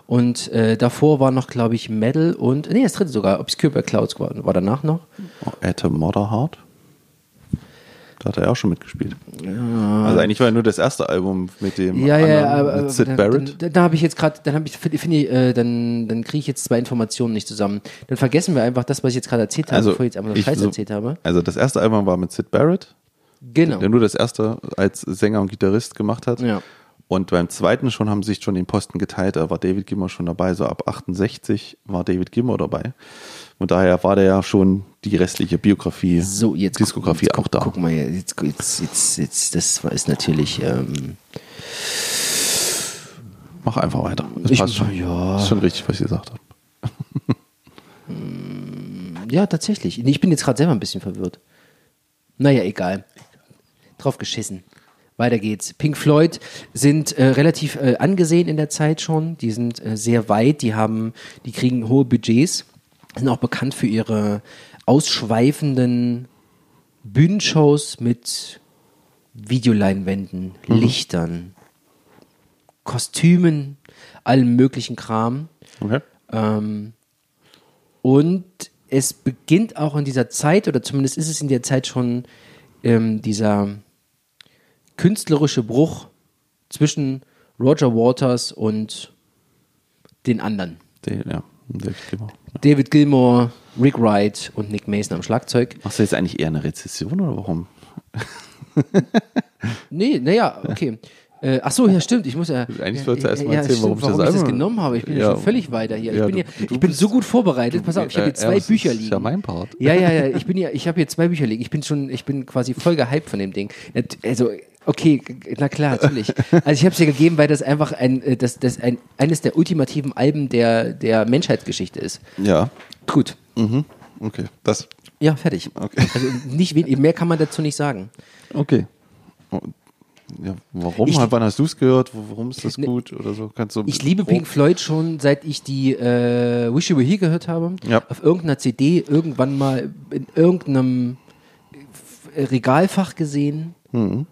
Und äh, davor war noch, glaube ich, Metal und, nee, das dritte sogar, Obscure Clouds war, war danach noch. Oh, Atom Motherheart. Da hat er auch schon mitgespielt. Also eigentlich war ja nur das erste Album mit dem Ja, ja, anderen, aber, mit Sid dann, Barrett. Dann, da habe ich jetzt gerade, dann habe ich, finde ich, äh, dann, dann kriege ich jetzt zwei Informationen nicht zusammen. Dann vergessen wir einfach das, was ich jetzt gerade erzählt habe, Also, bevor ich jetzt einfach nur ich Scheiß so- erzählt habe. Also das erste Album war mit Sid Barrett, Genau. der nur das erste als Sänger und Gitarrist gemacht hat. Ja. Und beim zweiten schon haben sich schon den Posten geteilt, da war David Gilmour schon dabei, so ab 68 war David Gilmour dabei. Und daher war der ja schon die restliche Biografie, So, jetzt Diskografie jetzt, auch da. Guck mal, jetzt, jetzt, jetzt, jetzt, das ist natürlich, ähm, Mach einfach weiter. Das Ich- passt schon. ja. Ist schon richtig, was ich gesagt habe. ja, tatsächlich. Ich bin jetzt gerade selber ein bisschen verwirrt. Naja, egal. Drauf geschissen. Weiter geht's. Pink Floyd sind äh, relativ äh, angesehen in der Zeit schon. Die sind äh, sehr weit. Die haben, die kriegen hohe Budgets. Sind auch bekannt für ihre ausschweifenden Bühnenshows mit Videoleinwänden, Lichtern, Kostümen, allem möglichen Kram. Okay. Ähm, und es beginnt auch in dieser Zeit, oder zumindest ist es in der Zeit schon ähm, dieser künstlerische Bruch zwischen Roger Waters und den anderen. Der, ja, David Gilmour. David Gilmour, Rick Wright und Nick Mason am Schlagzeug. Machst du jetzt eigentlich eher eine Rezession oder warum? Nee, naja, okay. Äh, ach so, ja, stimmt. Ich muss ja. Eigentlich ja, sollst du erst mal erzählen, warum ich das warum ich das genommen habe. Ich bin ja, Ja. schon völlig weiter hier. Ich Ja, bin, du- ja, du ich bin so gut vorbereitet. Pass auf, ich habe hier Äh, zwei ja, das Bücher ist liegen. ja mein Part. Ja, ja, ja. Ich bin ja, ich habe hier zwei Bücher liegen. Ich bin schon, ich bin quasi voll gehypt von dem Ding. Also, okay, na klar, natürlich. Also ich habe es dir gegeben, weil das einfach ein, äh, das, das ein, eines der ultimativen Alben der, der Menschheitsgeschichte ist. Ja. Gut. Mhm. Okay. Das. Ja, fertig. Okay. Also nicht mehr kann man dazu nicht sagen. Okay. Oh, Ja, warum? Ich- Wann hast du es gehört? Warum ist das Ne, gut oder so? Kannst du Ich liebe Pink Floyd schon, seit ich die äh, Wish You Were Here gehört habe. Ja. Auf irgendeiner CD, irgendwann mal in irgendeinem Regalfach gesehen Mhm.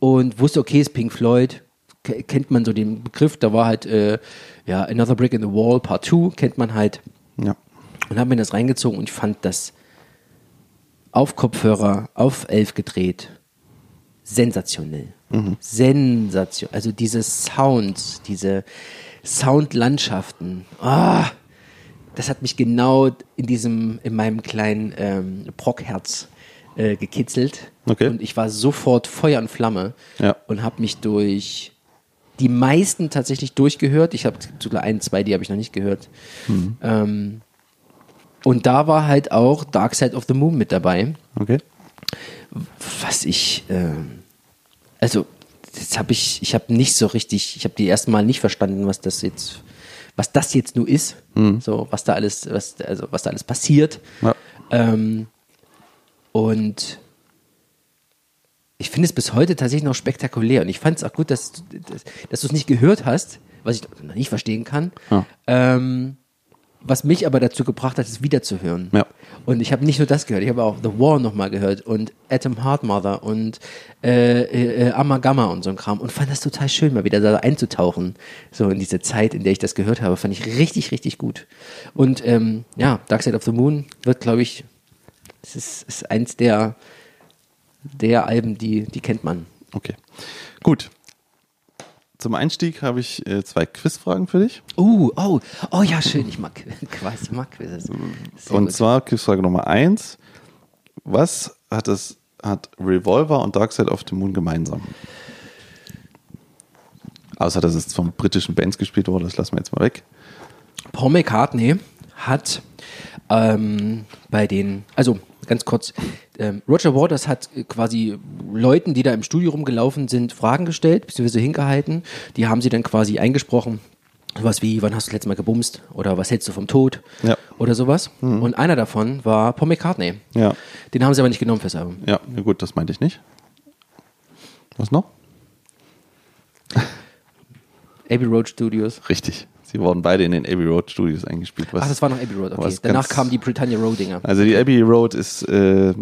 und wusste, okay, ist Pink Floyd. Ke- Kennt man so den Begriff, da war halt, äh, ja, Another Brick in the Wall, Part 2, kennt man halt. Ja. Und habe mir das reingezogen und ich fand das auf Kopfhörer, auf 11 gedreht, sensationell. Sensation. Also diese Sounds, diese Soundlandschaften. Ah, das hat mich genau in diesem, in meinem kleinen ähm, Brockherz äh, gekitzelt. Okay. Und ich war sofort Feuer und Flamme Ja. und habe mich durch die meisten tatsächlich durchgehört. Ich habe sogar ein, zwei, die habe ich noch nicht gehört. Ähm, und da war halt auch Dark Side of the Moon mit dabei, Okay. was ich, ähm, also das habe ich, ich habe nicht so richtig, ich habe die ersten Mal nicht verstanden, was das jetzt, was das jetzt nur ist, so was da alles, was, also was da alles passiert. Ja. Ähm, und ich finde es bis heute tatsächlich noch spektakulär. Und ich fand es auch gut, dass, dass, dass du es nicht gehört hast, was ich noch nicht verstehen kann. Ja. Ähm, was mich aber dazu gebracht hat, es wiederzuhören. Ja. Und ich habe nicht nur das gehört, ich habe auch The War nochmal gehört und Atom Heart Mother und äh, äh, Amagama und so ein Kram und fand das total schön, mal wieder da einzutauchen. So in diese Zeit, in der ich das gehört habe, fand ich richtig, richtig gut. Und ähm, ja, Dark Side of the Moon wird, glaube ich, es ist, ist eins der, der Alben, die, die kennt man. Okay. Gut. Zum Einstieg habe ich äh, zwei Quizfragen für dich. Oh, oh, oh ja, schön, ich mag Quiz, ich mag Quizzes. Sehr und gut. zwar Quizfrage Nummer eins. Was hat es hat Revolver und Dark Side of the Moon gemeinsam? Außer dass es von britischen Bands gespielt wurde, das lassen wir jetzt mal weg. Paul McCartney hat ähm, bei den, also ganz kurz, ähm, Roger Waters hat äh, quasi Leuten, die da im Studio rumgelaufen sind, Fragen gestellt, beziehungsweise hingehalten. Die haben sie dann quasi eingesprochen. Sowas wie, wann hast du das letzte Mal gebumst? Oder was hältst du vom Tod? Ja. Oder sowas. Und einer davon war Paul McCartney. Ja. Den haben sie aber nicht genommen fürs Album. Ja, ja gut, das meinte ich nicht. Was noch? Abbey Road Studios. Richtig. Sie wurden beide in den Abbey Road Studios eingespielt. Was, Ach, das war noch Abbey Road, okay. Danach ganz- kamen die Britannia Road Dinger. Also die Abbey Road ist, äh,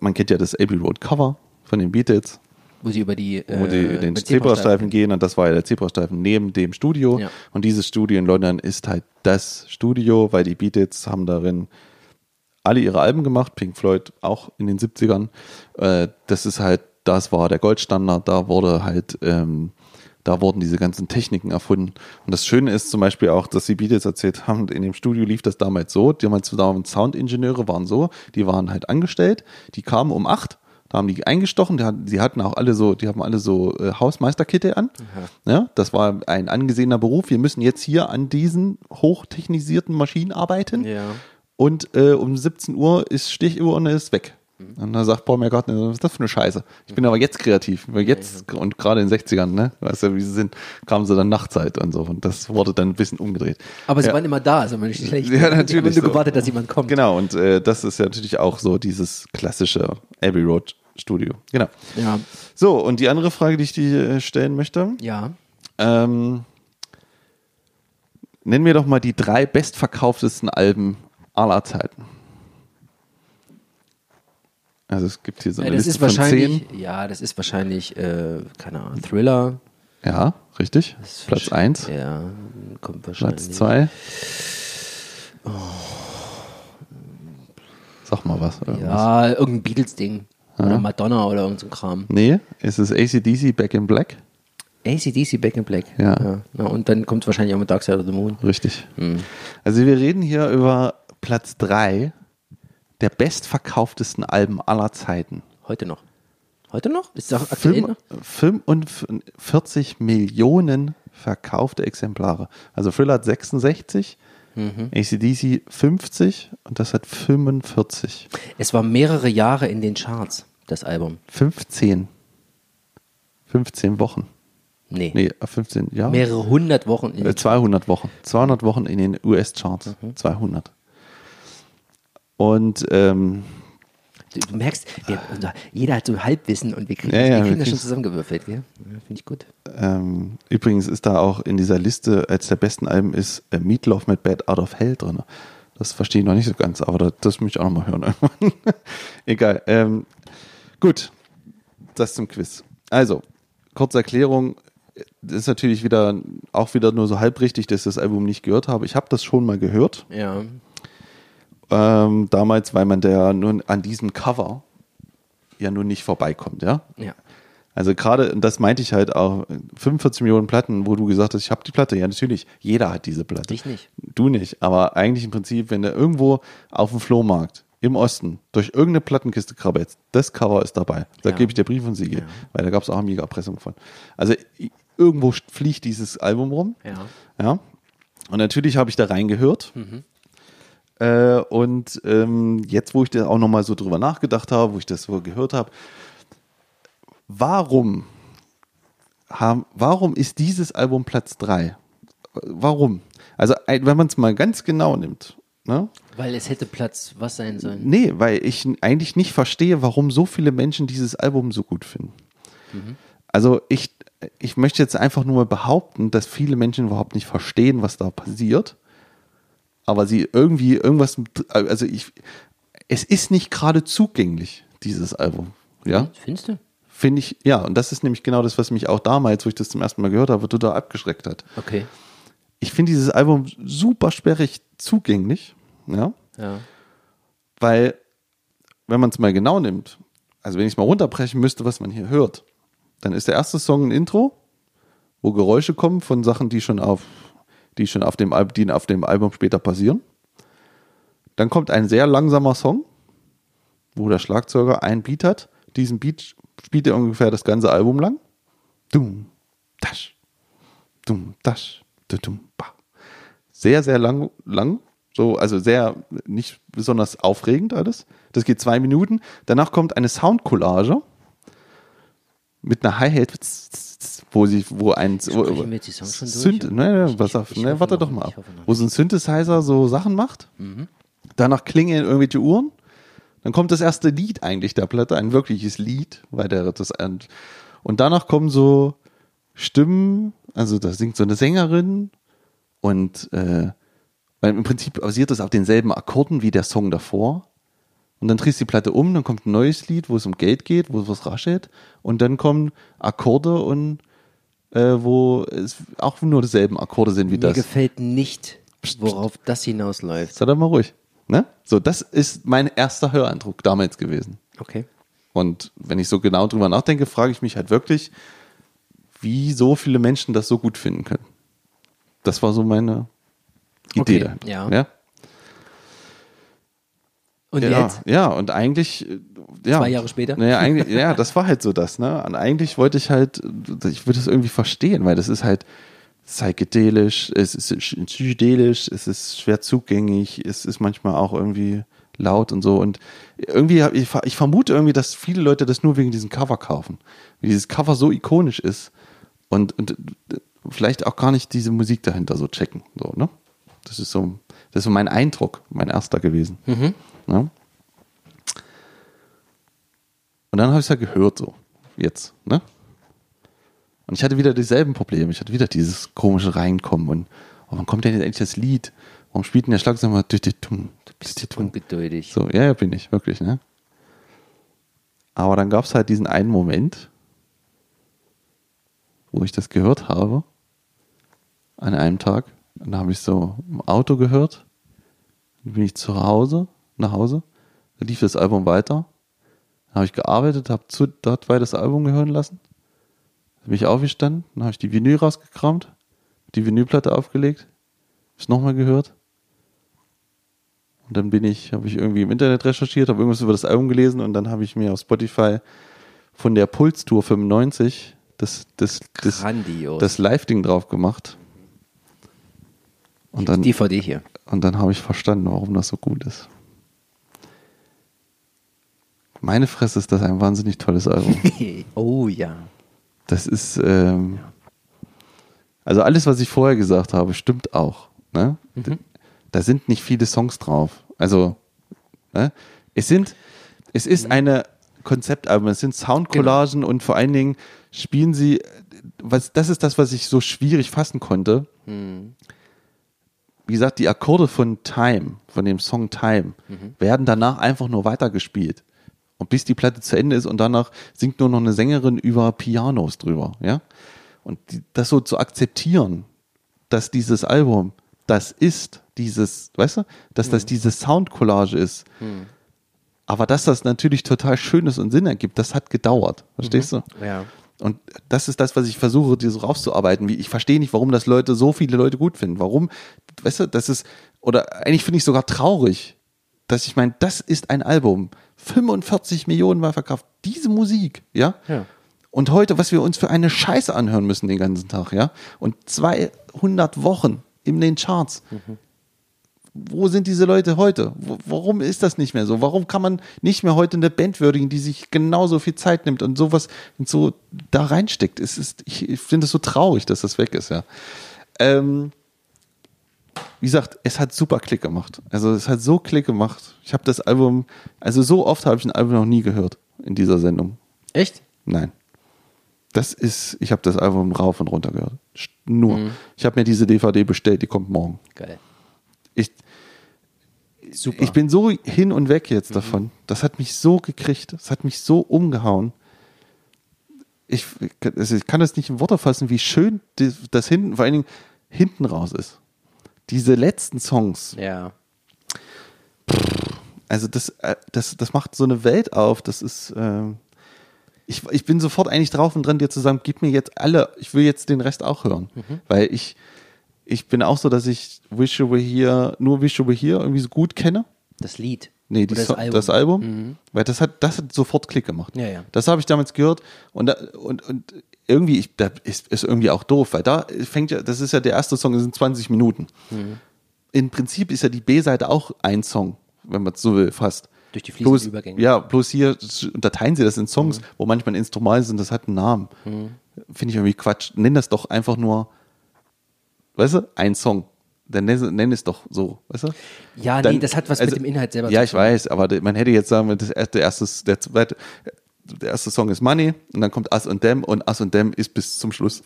man kennt ja das Abbey Road Cover von den Beatles. Wo sie über die, wo die äh, den Zebrastreifen gehen und das war ja der Zebrastreifen neben dem Studio Ja. und dieses Studio in London ist halt das Studio, weil die Beatles haben darin alle ihre Alben gemacht, Pink Floyd auch in den 70ern. Äh, das ist halt, das war der Goldstandard, da wurde halt, ähm, da wurden diese ganzen Techniken erfunden. Und das Schöne ist zum Beispiel auch, dass die Beatles erzählt haben, in dem Studio lief das damals so, damals damals Soundingenieure waren so, die waren halt angestellt, die kamen um acht, da haben die eingestochen, die hatten, die hatten auch alle so, die haben alle so äh, Hausmeisterkitte an. Ja, das war ein angesehener Beruf. Wir müssen jetzt hier an diesen hochtechnisierten Maschinen arbeiten. Ja. Und äh, um 17 Uhr ist Stichuhr und ist weg. Mhm. Und dann sagt Paul McCartney, was ist das für eine Scheiße? Ich bin aber jetzt kreativ. Weil Jetzt und gerade in den 60ern, ne? Weißt du, wie sie sind, kamen sie dann Nachtzeit und so. Und das wurde dann ein bisschen umgedreht. Aber sie Ja. waren immer da, also man nicht schlecht. Ja, natürlich nur so. gewartet, dass jemand kommt. Genau, und äh, das ist ja natürlich auch so dieses klassische Abbey Road Studio. Genau. Ja. So, und die andere Frage, die ich dir äh, stellen möchte, Ja. ähm, nenn mir doch mal die drei bestverkauftesten Alben aller Zeiten. Also es gibt hier so Ja, eine das Liste ist von zehn. ja, das ist wahrscheinlich, äh, keine Ahnung, Thriller. Ja, richtig. Ist Platz wahrsch- eins, Ja, kommt wahrscheinlich. Platz zwei. Sag mal was. irgendwas. Ja, irgendein Beatles-Ding. Oder Madonna oder irgendein so Kram. Nee, ist es ACDC Back in Black? ACDC Back in Black. Ja. Na, und dann kommt wahrscheinlich auch mit Dark Side of the Moon. Richtig. Hm. Also wir reden hier über Platz drei der bestverkauftesten Alben aller Zeiten. Heute noch. Heute noch? Ist das aktuell noch? 45 Millionen verkaufte Exemplare. Also Thriller hat 66, Mhm. ACDC 50 und das hat 45. Es war mehrere Jahre in den Charts, das Album. 15. 15 Wochen. Nee. Nee, 15 Jahre. Mehrere hundert Wochen in Äh, den 200 Wochen. 200 Wochen in den US-Charts. Mhm. 200. Und ähm, Du, merkst, wir, jeder hat so Halbwissen und wir kriegen, Ja, ja, wir kriegen das schon zusammengewürfelt. Gell? Ja, Finde ich gut. ähm, übrigens ist da auch in dieser Liste als der besten Alben ist äh, Meatloaf mit Bad Out of Hell drin. Das verstehe ich noch nicht so ganz, aber das, das möchte ich auch noch mal hören irgendwann. Egal. Ähm, gut, das zum Quiz. Also, kurze Erklärung. Das ist natürlich wieder auch wieder nur so halb richtig, dass ich das Album nicht gehört habe. Ich habe das schon mal gehört. Ja. Ähm, damals, weil man da nun an diesem Cover ja nun nicht vorbeikommt, ja. Ja. Also gerade, und das meinte ich halt auch, 45 Millionen Platten, wo du gesagt hast, ich habe die Platte. Ja, natürlich, jeder hat diese Platte. Ich nicht. Du nicht, aber eigentlich im Prinzip, wenn du irgendwo auf dem Flohmarkt im Osten durch irgendeine Plattenkiste krabbelst, das Cover ist dabei. Da Ja. gebe ich dir Brief und Siegel, weil da gab es auch eine Mega-Erpressung von. Also irgendwo fliegt dieses Album rum. Ja. Ja. Und natürlich habe ich da reingehört. Äh, und ähm, jetzt, wo ich da auch nochmal so drüber nachgedacht habe, wo ich das so gehört habe, warum, haben, warum ist dieses Album Platz 3? Warum? Also, wenn man es mal ganz genau nimmt, ne? Weil es hätte Platz was sein sollen. Nee, weil ich eigentlich nicht verstehe, warum so viele Menschen dieses Album so gut finden. Also ich, ich möchte jetzt einfach nur mal behaupten, dass viele Menschen überhaupt nicht verstehen, was da passiert. Aber sie irgendwie irgendwas, also ich, es ist nicht gerade zugänglich, dieses Album. Ja, Findest du? finde ich, ja, und das ist nämlich genau das, was mich auch damals, wo ich das zum ersten Mal gehört habe, total abgeschreckt hat. Okay. Ich finde dieses Album super sperrig zugänglich, ja, Ja. weil, wenn man es mal genau nimmt, also wenn ich es mal runterbrechen müsste, was man hier hört, dann ist der erste Song ein Intro, wo Geräusche kommen von Sachen, die schon auf, die schon auf dem, Al- die auf dem Album später passieren. Dann kommt ein sehr langsamer Song, wo der Schlagzeuger einen Beat hat. Diesen Beat spielt er ungefähr das ganze Album lang. Dum, tasch, dum, tasch, du, dum, ba. Sehr, sehr lang, lang. So, also sehr nicht besonders aufregend alles. Das geht zwei Minuten. Danach kommt eine Soundcollage mit einer Hi-Hat, wo sie, wo ein? Synth, ne, pass auf, ich ne, warte doch mal ab. Wo so ein Synthesizer so Sachen macht. Danach klingeln irgendwelche Uhren. Dann kommt das erste Lied eigentlich der Platte, ein wirkliches Lied, weil der das und danach kommen so Stimmen, also da singt so eine Sängerin und äh, weil im Prinzip basiert das auf denselben Akkorden wie der Song davor. Und dann drehst du die Platte um, dann kommt ein neues Lied, wo es um Geld geht, wo es was raschelt. Und dann kommen Akkorde und äh, wo es auch nur dieselben Akkorde sind wie Mir das. gefällt nicht, worauf das hinausläuft. Sei doch mal ruhig. Ne? So, das ist mein erster Höreindruck damals gewesen. Okay. Und wenn ich so genau drüber nachdenke, frage ich mich halt wirklich, wie so viele Menschen das so gut finden können. Das war so meine Idee Okay, dahinter. ja. ja. Und ja, jetzt? ja, und eigentlich, äh, ja. Zwei Jahre später? Naja, eigentlich, ja, das war halt so das, ne? Und eigentlich wollte ich halt, ich würde das irgendwie verstehen, weil das ist halt psychedelisch, es ist psychedelisch, es ist schwer zugänglich, es ist manchmal auch irgendwie laut und so. Und irgendwie, ich, ich vermute irgendwie, dass viele Leute das nur wegen diesem Cover kaufen. Wie dieses Cover so ikonisch ist und, und vielleicht auch gar nicht diese Musik dahinter so checken. So, ne? Das ist so, das ist so mein Eindruck, mein erster gewesen. Ne? Und dann habe ich es ja gehört, so, jetzt, ne? Und ich hatte wieder dieselben Probleme. Ich hatte wieder dieses komische Reinkommen und oh, wann kommt denn jetzt endlich das Lied? Warum spielt denn der Schlagzeug immer durch die Tum? Du bist ungeduldig. So, ja, ja, bin ich, wirklich, ne? Aber dann gab es halt diesen einen Moment, wo ich das gehört habe, an einem Tag. Und da habe ich so im Auto gehört. Dann bin ich zu Hause, nach Hause. Da lief das Album weiter. Dann habe ich gearbeitet, habe zu, dort weiter das Album hören lassen. Bin ich aufgestanden, dann habe ich die Vinyl rausgekramt, die Vinylplatte aufgelegt, es nochmal gehört. Und dann bin ich, habe ich irgendwie im Internet recherchiert, habe irgendwas über das Album gelesen und dann habe ich mir auf Spotify von der Puls Tour 95 das, das, das, Grandios. das Live-Ding drauf gemacht. Und dann, DVD hier. und dann habe ich verstanden, warum das so gut ist. Meine Fresse ist das ein wahnsinnig tolles Album. oh ja. Das ist, ähm, also alles, was ich vorher gesagt habe, stimmt auch. Ne? Da sind nicht viele Songs drauf. Also, ne? es sind, es ist eine Konzeptalbum, es sind Soundcollagen und vor allen Dingen spielen sie, was, das ist das, was ich so schwierig fassen konnte. Wie gesagt, die Akkorde von Time, von dem Song Time, werden danach einfach nur weitergespielt. Und bis die Platte zu Ende ist und danach singt nur noch eine Sängerin über Pianos drüber, ja. Und die, das so zu akzeptieren, dass dieses Album das ist, dieses, weißt du, dass das diese Soundcollage ist. Aber dass das natürlich total schön ist und Sinn ergibt, das hat gedauert. Verstehst du? Ja. Und das ist das, was ich versuche, dir so rauszuarbeiten. Wie ich verstehe nicht, warum das Leute, so viele Leute gut finden. Warum, weißt du, das ist, oder eigentlich finde ich sogar traurig, dass ich meine, das ist ein Album. 45 Millionen Mal verkauft. Diese Musik, ja? Ja. Und heute, was wir uns für eine Scheiße anhören müssen den ganzen Tag, ja? Und 200 Wochen in den Charts. Wo sind diese Leute heute? Wo, warum ist das nicht mehr so? Warum kann man nicht mehr heute eine Band würdigen, die sich genauso viel Zeit nimmt und sowas so da reinsteckt? Es ist, ich, ich finde es so traurig, dass das weg ist, ja. Ähm, wie gesagt, es hat super Klick gemacht. Also es hat so Klick gemacht. Ich habe das Album, also so oft habe ich ein Album noch nie gehört in dieser Sendung. Echt? Nein. Das ist, ich habe das Album rauf und runter gehört. Nur. Ich habe mir diese DVD bestellt, die kommt morgen. Geil. Ich, Super. ich bin so hin und weg jetzt davon. Das hat mich so gekriegt. Das hat mich so umgehauen. Ich, ich kann das nicht in Worte fassen, wie schön das, das hinten, vor allen Dingen hinten raus ist. Diese letzten Songs, ja. also das, äh, das, das macht so eine Welt auf. Das ist, ähm, ich, ich bin sofort eigentlich drauf und dran, dir zu sagen, gib mir jetzt alle, ich will jetzt den Rest auch hören. Weil ich, ich bin auch so, dass ich Wish You Were Here, nur Wish You Were Here irgendwie so gut kenne. Das Lied. Nee, Oder so, das Album. Mhm. Weil das hat, das hat sofort Klick gemacht. Ja, ja. Das habe ich damals gehört und, und, und irgendwie, ich, da ist, ist irgendwie auch doof, weil da fängt ja, das ist ja der erste Song, das sind 20 Minuten. Mhm. Im Prinzip ist ja die B-Seite auch ein Song, wenn man es so will, fast. Durch die fließenden Bloß, Übergänge. Ja, bloß hier unterteilen sie das in Mhm. Songs, wo manchmal ein Instrumental sind, das hat einen Namen. Finde ich irgendwie Quatsch. Nenn das doch einfach nur, weißt du, ein Song. Dann nenn, nenn es doch so, weißt du? Ja, Dann- nee, das hat was also- mit dem Inhalt selber Ja, zu ich tun. weiß, aber man hätte jetzt sagen, das erste, der zweite, der erste Song ist Money und dann kommt Us und Them und Us und Them ist bis zum Schluss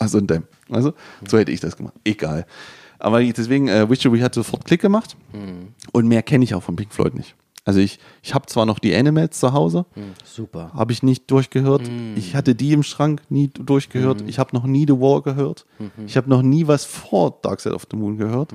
Us und Them. Also, so hätte ich das gemacht. Egal. Aber deswegen, äh, Witchery hat sofort Klick gemacht Mhm. und mehr kenne ich auch von Pink Floyd nicht. Also ich, ich habe zwar noch die Animals zu Hause, Super. habe ich nicht durchgehört. Mm. Ich hatte die im Schrank nie durchgehört. Ich habe noch nie The Wall gehört. Mhm. Ich habe noch nie was vor Dark Side of the Moon gehört.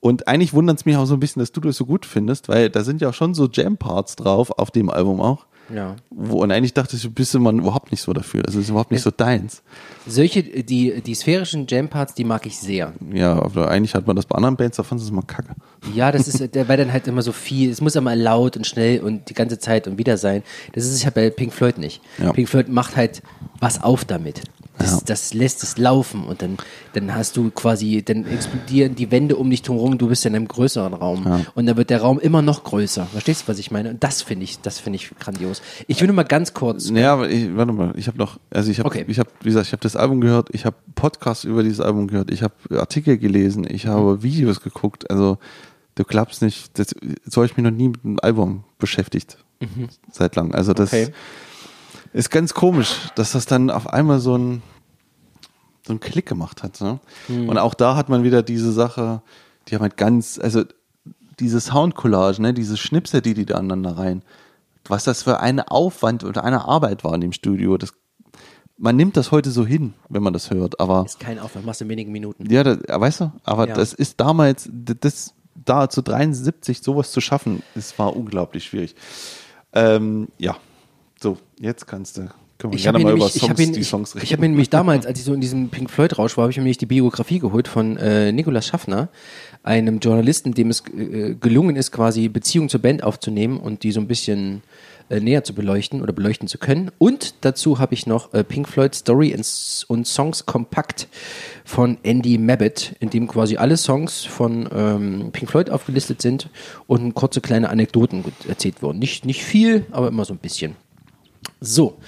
Und eigentlich wundert es mich auch so ein bisschen, dass du das so gut findest, weil da sind ja auch schon so Jam-Parts drauf, auf dem Album auch. Ja. Wo, und eigentlich dachte ich, bist du man überhaupt nicht so dafür. Das ist überhaupt nicht so deins. Solche, die, die sphärischen Jam-Parts, die mag ich sehr. Ja, aber eigentlich hat man das bei anderen Bands, da sie es mal kacke. Ja, das ist, der weil dann halt immer so viel, es muss immer laut und schnell und die ganze Zeit und wieder sein. Das ist ja bei Pink Floyd nicht. Ja. Pink Floyd macht halt was auf damit. Das, Ja. das lässt es laufen und dann, dann hast du quasi, dann explodieren die Wände um dich herum, du bist in einem größeren Raum Ja. und dann wird der Raum immer noch größer. Verstehst du, was ich meine? Und das finde ich, das finde ich grandios. Ich will nur mal ganz kurz, Ja, aber ich, warte mal, ich habe noch, also ich habe, Okay. ich habe, wie gesagt, ich habe das Album gehört, ich habe Podcasts über dieses Album gehört, ich habe Artikel gelesen, ich habe Mhm. Videos geguckt, also du glaubst nicht, das, so habe ich mich noch nie mit einem Album beschäftigt, seit lang. Also das Mhm. Okay. Ist ganz komisch, dass das dann auf einmal so ein so einen Klick gemacht hat. Ne? Mhm. Und auch da hat man wieder diese Sache, die haben halt ganz, also diese Soundcollage, ne, diese Schnipsel, die die da aneinander rein, was das für ein Aufwand oder eine Arbeit war in dem Studio, das, man nimmt das heute so hin, wenn man das hört, aber ist kein Aufwand, machst du in wenigen Minuten. ja, das, weißt du, aber Ja. das ist damals, das, da zu 73 sowas zu schaffen, es war unglaublich schwierig. Ähm, ja, so, jetzt kannst du, können wir Ich gerne habe mal über nämlich- ich Songs, ihn- die Songs reden. ich hab mir nämlich damals, als ich so in diesem Pink Floyd Rausch war, habe ich mir nämlich die Biografie geholt von äh, Nikolaus Schaffner, einem Journalisten, dem es äh, gelungen ist, quasi Beziehungen zur Band aufzunehmen und die so ein bisschen äh, näher zu beleuchten oder beleuchten zu können. Und dazu habe ich noch äh, Pink Floyd Story und Songs Kompakt von Andy Mabbitt, in dem quasi alle Songs von ähm, Pink Floyd aufgelistet sind und kurze kleine Anekdoten erzählt wurden. Nicht, nicht viel, aber immer so ein bisschen. So,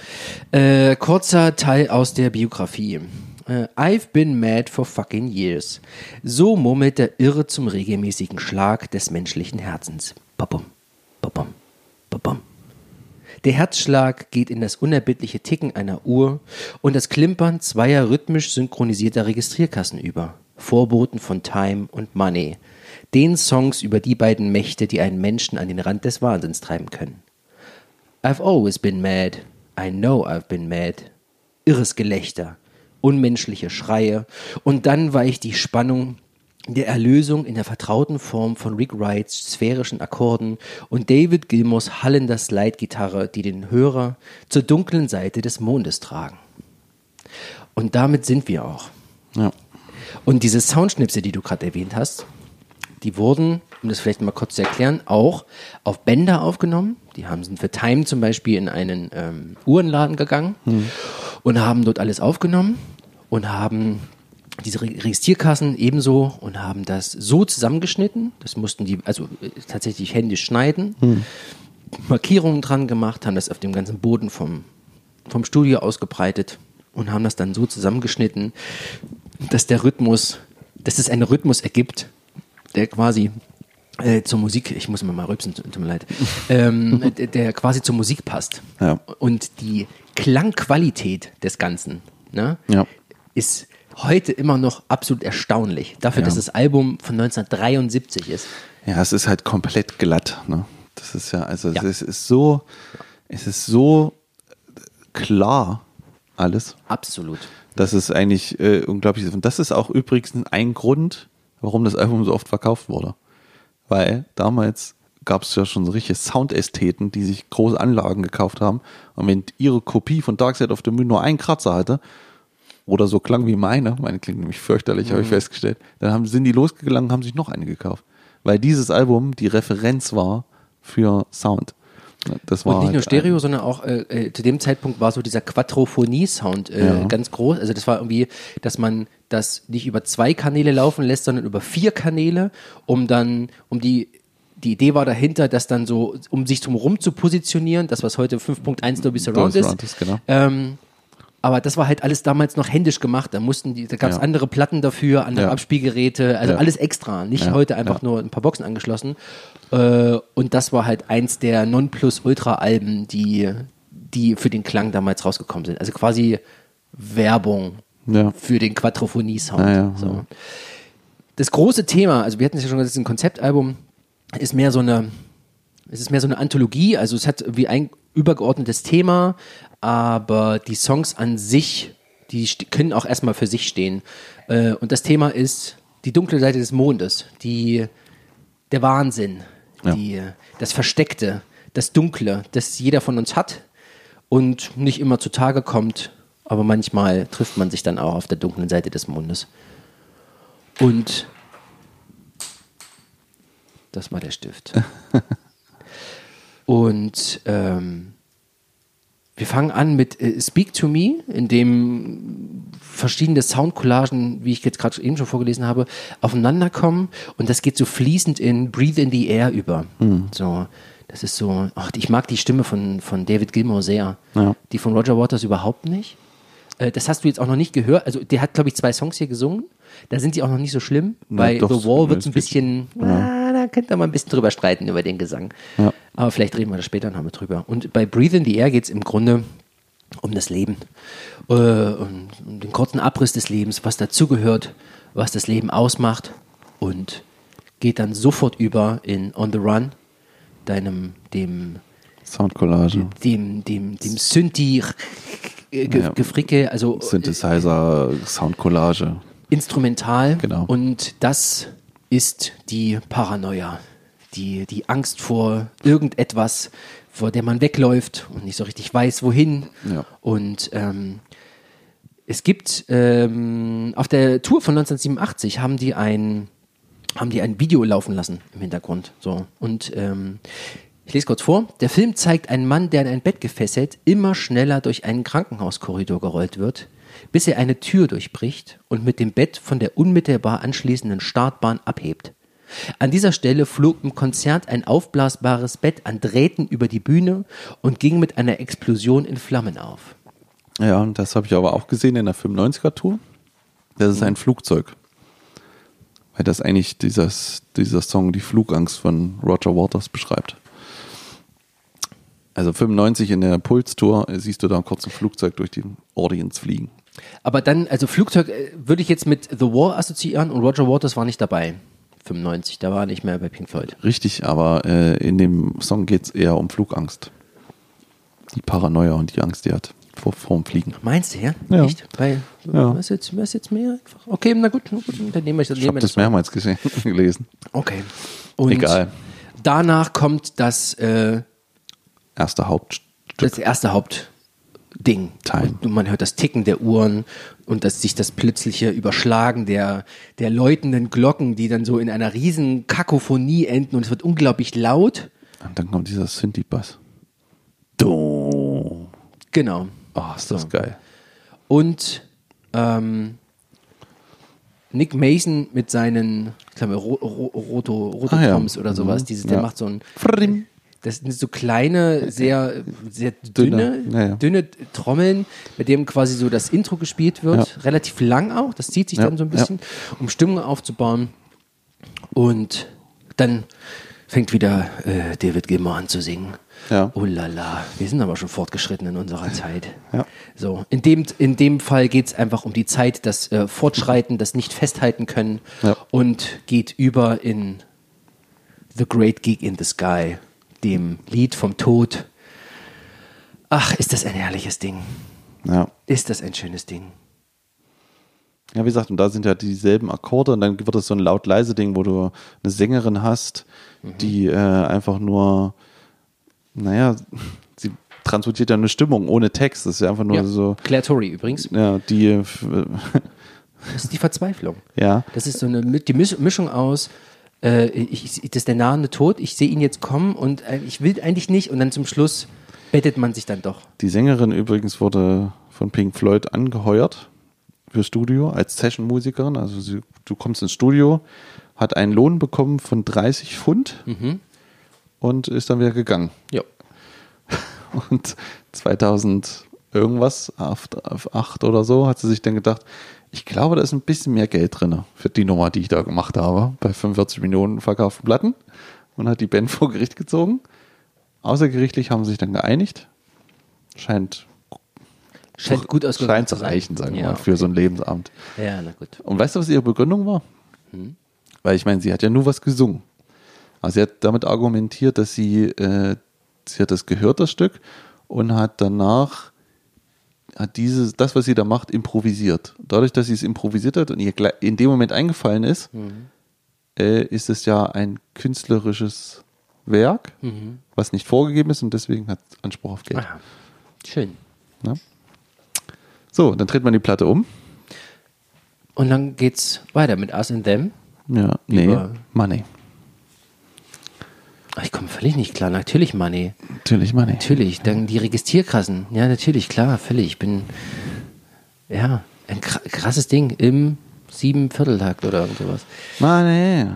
äh, kurzer Teil aus der Biografie. Äh, I've been mad for fucking years. So murmelt der Irre zum regelmäßigen Schlag des menschlichen Herzens. Babum, babum, babum. Der Herzschlag geht in das unerbittliche Ticken einer Uhr und das Klimpern zweier rhythmisch synchronisierter Registrierkassen über. Vorboten von Time und Money. Den Songs über die beiden Mächte, die einen Menschen an den Rand des Wahnsinns treiben können. I've always been mad. I know I've been mad. Irres Gelächter, unmenschliche Schreie und dann weicht die Spannung der Erlösung in der vertrauten Form von Rick Wrights sphärischen Akkorden und David Gilmours hallender Slide-Gitarre, die den Hörer zur dunklen Seite des Mondes tragen. Und damit sind wir auch. ja. Und diese Soundschnipsel, die du gerade erwähnt hast, die wurden, um das vielleicht mal kurz zu erklären, auch auf Bänder aufgenommen. Die haben sind für Time zum Beispiel in einen ähm, Uhrenladen gegangen und haben dort alles aufgenommen und haben diese Re- Registrierkassen ebenso und haben das so zusammengeschnitten. Das mussten die also äh, tatsächlich händisch schneiden, Markierungen dran gemacht, haben das auf dem ganzen Boden vom, vom Studio ausgebreitet und haben das dann so zusammengeschnitten, dass der Rhythmus, dass es einen Rhythmus ergibt, der quasi äh, zur Musik, ich muss mir mal rübsen, tut mir leid, ähm, der, quasi zur Musik passt. Ja. Und die Klangqualität des Ganzen ne, Ja. ist heute immer noch absolut erstaunlich. Dafür, Ja. dass das Album von 1973 ist. Ja, es ist halt komplett glatt. Ne? Das ist ja, also es ist so, es ist so klar alles, Absolut. dass es eigentlich äh, unglaublich ist. Und das ist auch übrigens ein Grund, warum das Album so oft verkauft wurde. Weil damals gab es ja schon so richtige Soundästheten, die sich große Anlagen gekauft haben. Und wenn ihre Kopie von Dark Side of the Moon nur einen Kratzer hatte, oder so klang wie meine, meine klingt nämlich fürchterlich, habe ich festgestellt, dann haben, sind die losgegangen und haben sich noch eine gekauft. Weil dieses Album die Referenz war für Sound. Das war Und nicht nur halt Stereo, sondern auch äh, äh, zu dem Zeitpunkt war so dieser Quadrophonie-Sound äh, Ja. ganz groß. Also das war irgendwie, dass man das nicht über zwei Kanäle laufen lässt, sondern über vier Kanäle, um dann, um die die Idee war dahinter, das dann so, um sich drumherum zu positionieren, das was heute 5.1 Dolby Surround ist. Ist, genau. Ähm, aber das war halt alles damals noch händisch gemacht. Da mussten die, da gab es Ja. andere Platten dafür, andere Ja. Abspielgeräte, also Ja. alles extra. Nicht heute einfach nur ein paar Boxen angeschlossen. Äh, und das war halt eins der Nonplusultra-Alben, die, die für den Klang damals rausgekommen sind. Also quasi Werbung für den Quadrophonie-Sound. So. Das große Thema, also wir hatten es ja schon gesagt, das ist ein Konzeptalbum, ist mehr so eine Es ist mehr so eine Anthologie, also es hat wie ein übergeordnetes Thema, aber die Songs an sich, die können auch erstmal für sich stehen. Äh, und das Thema ist die dunkle Seite des Mondes, die, der Wahnsinn, Ja. die, das Versteckte, das Dunkle, das jeder von uns hat und nicht immer zutage kommt, aber manchmal trifft man sich dann auch auf der dunklen Seite des Mondes. Und das war der Stift. Und ähm, wir fangen an mit äh, Speak to Me, in dem verschiedene Soundcollagen, wie ich jetzt gerade eben schon vorgelesen habe, aufeinanderkommen und das geht so fließend in Breathe in the Air über. So, das ist so, ach, ich mag die Stimme von, von David Gilmour sehr. Ja. Die von Roger Waters überhaupt nicht. Äh, Das hast du jetzt auch noch nicht gehört. Also, der hat, glaube ich, zwei Songs hier gesungen. Da sind die auch noch nicht so schlimm. Bei doch, The Wall wird es ein bisschen, ah, da könnte man ein bisschen drüber streiten über den Gesang. Ja. Aber vielleicht reden wir da später nochmal drüber. Und bei Breathe in the Air geht es im Grunde um das Leben. Äh, um, um den kurzen Abriss des Lebens, was dazugehört, was das Leben ausmacht. Und geht dann sofort über in On the Run, deinem, dem, Soundcollage. dem, dem, dem Synthi äh, Ge Ja. Gefricke, also äh, Synthesizer, Soundcollage. instrumental. Genau. Und das ist die Paranoia, die, die Angst vor irgendetwas, vor der man wegläuft und nicht so richtig weiß, wohin. Ja. Und ähm, es gibt ähm, auf der Tour von 1987 haben die ein haben die ein Video laufen lassen im Hintergrund. So und ähm, ich lese kurz vor. Der Film zeigt einen Mann, der in ein Bett gefesselt, immer schneller durch einen Krankenhauskorridor gerollt wird, bis er eine Tür durchbricht und mit dem Bett von der unmittelbar anschließenden Startbahn abhebt. An dieser Stelle flog im Konzert ein aufblasbares Bett an Drähten über die Bühne und ging mit einer Explosion in Flammen auf. Ja, und das habe ich aber auch gesehen in der 95er-Tour. Das ist ein Flugzeug. Weil das eigentlich dieses, dieser Song die Flugangst von Roger Waters beschreibt. Also 95 in der Puls-Tour äh, siehst du da kurz ein Flugzeug durch die Audience fliegen. Aber dann, also Flugzeug äh, würde ich jetzt mit The Wall assoziieren und Roger Waters war nicht dabei. 95, da war er nicht mehr bei Pink Floyd. Richtig, aber äh, in dem Song geht es eher um Flugangst. Die Paranoia und die Angst, die er hat vor, vor dem Fliegen. Meinst du, ja? Ja. Echt? Bei, Ja. Was, jetzt, was jetzt mehr einfach? Okay, na gut, na gut dann nehmen wir, dann Ich habe das mehrmals gesehen, gelesen. Okay. Und Egal. danach kommt das, äh, Erster Hauptstück. das erste Hauptding. Time. Und man hört das Ticken der Uhren und das, sich das plötzliche Überschlagen der, der läutenden Glocken, die dann so in einer riesen Kakophonie enden und es wird unglaublich laut. Und dann kommt dieser Synthie-Bass. Genau. Oh, ist das geil. Und ähm, Nick Mason mit seinen, ich glaube, Ro Ro Roto, Roto Ah, ja. Oder sowas, Mhm. dieses, der Ja. macht so ein, Frim. Das sind so kleine, sehr, sehr dünne, Dünne, ja, ja. dünne Trommeln, mit dem quasi so das Intro gespielt wird, Ja. relativ lang auch, das zieht sich dann so ein bisschen, um Stimmung aufzubauen. Und dann fängt wieder äh, David Gilmour an zu singen. Ja. Oh la la, wir sind aber schon fortgeschritten in unserer Zeit. Ja. So, in dem, in dem Fall geht es einfach um die Zeit, das äh, Fortschreiten, das nicht festhalten können Ja. und geht über in The Great Gig in the Sky, dem Lied vom Tod. Ach, ist das ein herrliches Ding. Ja. Ist das ein schönes Ding. Ja, wie gesagt, und da sind ja dieselben Akkorde und dann wird es so ein laut-leise-Ding, wo du eine Sängerin hast, die äh, einfach nur, naja, sie transportiert ja eine Stimmung ohne Text. Das ist ja einfach nur Ja. so, Claire Torrey übrigens. ja, die, äh, Das ist die Verzweiflung. ja, Das ist so eine die Misch- Mischung aus, äh, ich, das ist der nahende Tod, ich sehe ihn jetzt kommen und äh, ich will eigentlich nicht und dann zum Schluss bettet man sich dann doch. Die Sängerin übrigens wurde von Pink Floyd angeheuert für Studio als Session-Musikerin. Also sie, du kommst ins Studio, hat einen Lohn bekommen von 30 Pfund und ist dann wieder gegangen. Ja. Und 2000 irgendwas, auf 8 oder so, hat sie sich dann gedacht, ich glaube, da ist ein bisschen mehr Geld drin für die Nummer, die ich da gemacht habe, bei 45 Millionen verkauften Platten. Und hat die Band vor Gericht gezogen. Außergerichtlich haben sie sich dann geeinigt. Scheint, Scheint gut ausgegangen scheint zu reichen, sagen wir ja, mal, für so ein Lebensamt. Ja, na gut. Und weißt du, was ihre Begründung war? Weil ich meine, sie hat ja nur was gesungen. Also sie hat damit argumentiert, dass sie, äh, sie hat das gehört, das Stück, und hat danach hat dieses, das, was sie da macht, improvisiert. Dadurch, dass sie es improvisiert hat und ihr in dem Moment eingefallen ist, äh, ist es ja ein künstlerisches Werk, was nicht vorgegeben ist und deswegen hat es Anspruch auf Geld. Ah, schön. Ne? So, dann dreht man die Platte um. Und dann geht's weiter mit Us and Them. Ja, nee, Money. Ich komme völlig nicht klar. Natürlich Money. Natürlich Money. Natürlich. Dann die Registrierkassen. Ja, natürlich, klar, völlig. Ich bin, ja, ein kra- krasses Ding im sieben Vierteltakt oder irgend sowas. Money.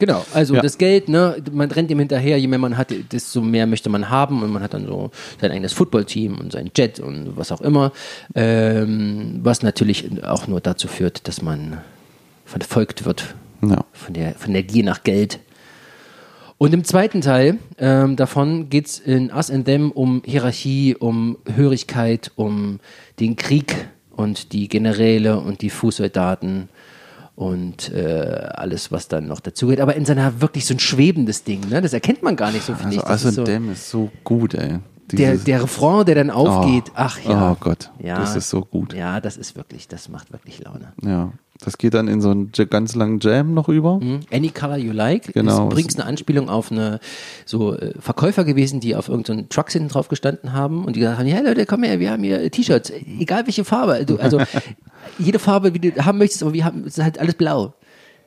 Genau, also Ja. das Geld, ne, man rennt ihm hinterher, je mehr man hat, desto mehr möchte man haben und man hat dann so sein eigenes Footballteam und sein Jet und was auch immer, ähm, was natürlich auch nur dazu führt, dass man verfolgt wird Ja. von der, von der Gier nach Geld. Und im zweiten Teil ähm, davon geht es in Us and Them um Hierarchie, um Hörigkeit, um den Krieg und die Generäle und die Fußsoldaten und äh, alles, was dann noch dazugehört. Aber in seiner wirklich so ein schwebendes Ding, ne? das erkennt man gar nicht so, finde Also ich. Das Us and so, Dem ist so gut, ey. der, der Refrain, der dann aufgeht, Oh. ach ja. Oh Gott, ja, das ist so gut. Ja, das ist wirklich, das macht wirklich Laune. Ja, das geht dann in so einen ganz langen Jam noch über. Mhm. Any Color You Like Genau. ist übrigens eine Anspielung auf eine so äh, Verkäufer gewesen, die auf irgendeinen Trucks hinten drauf gestanden haben und die gesagt haben, ja Leute, komm her, wir haben hier T-Shirts, egal welche Farbe, du, also jede Farbe, wie du haben möchtest, aber wir haben, es ist halt alles blau.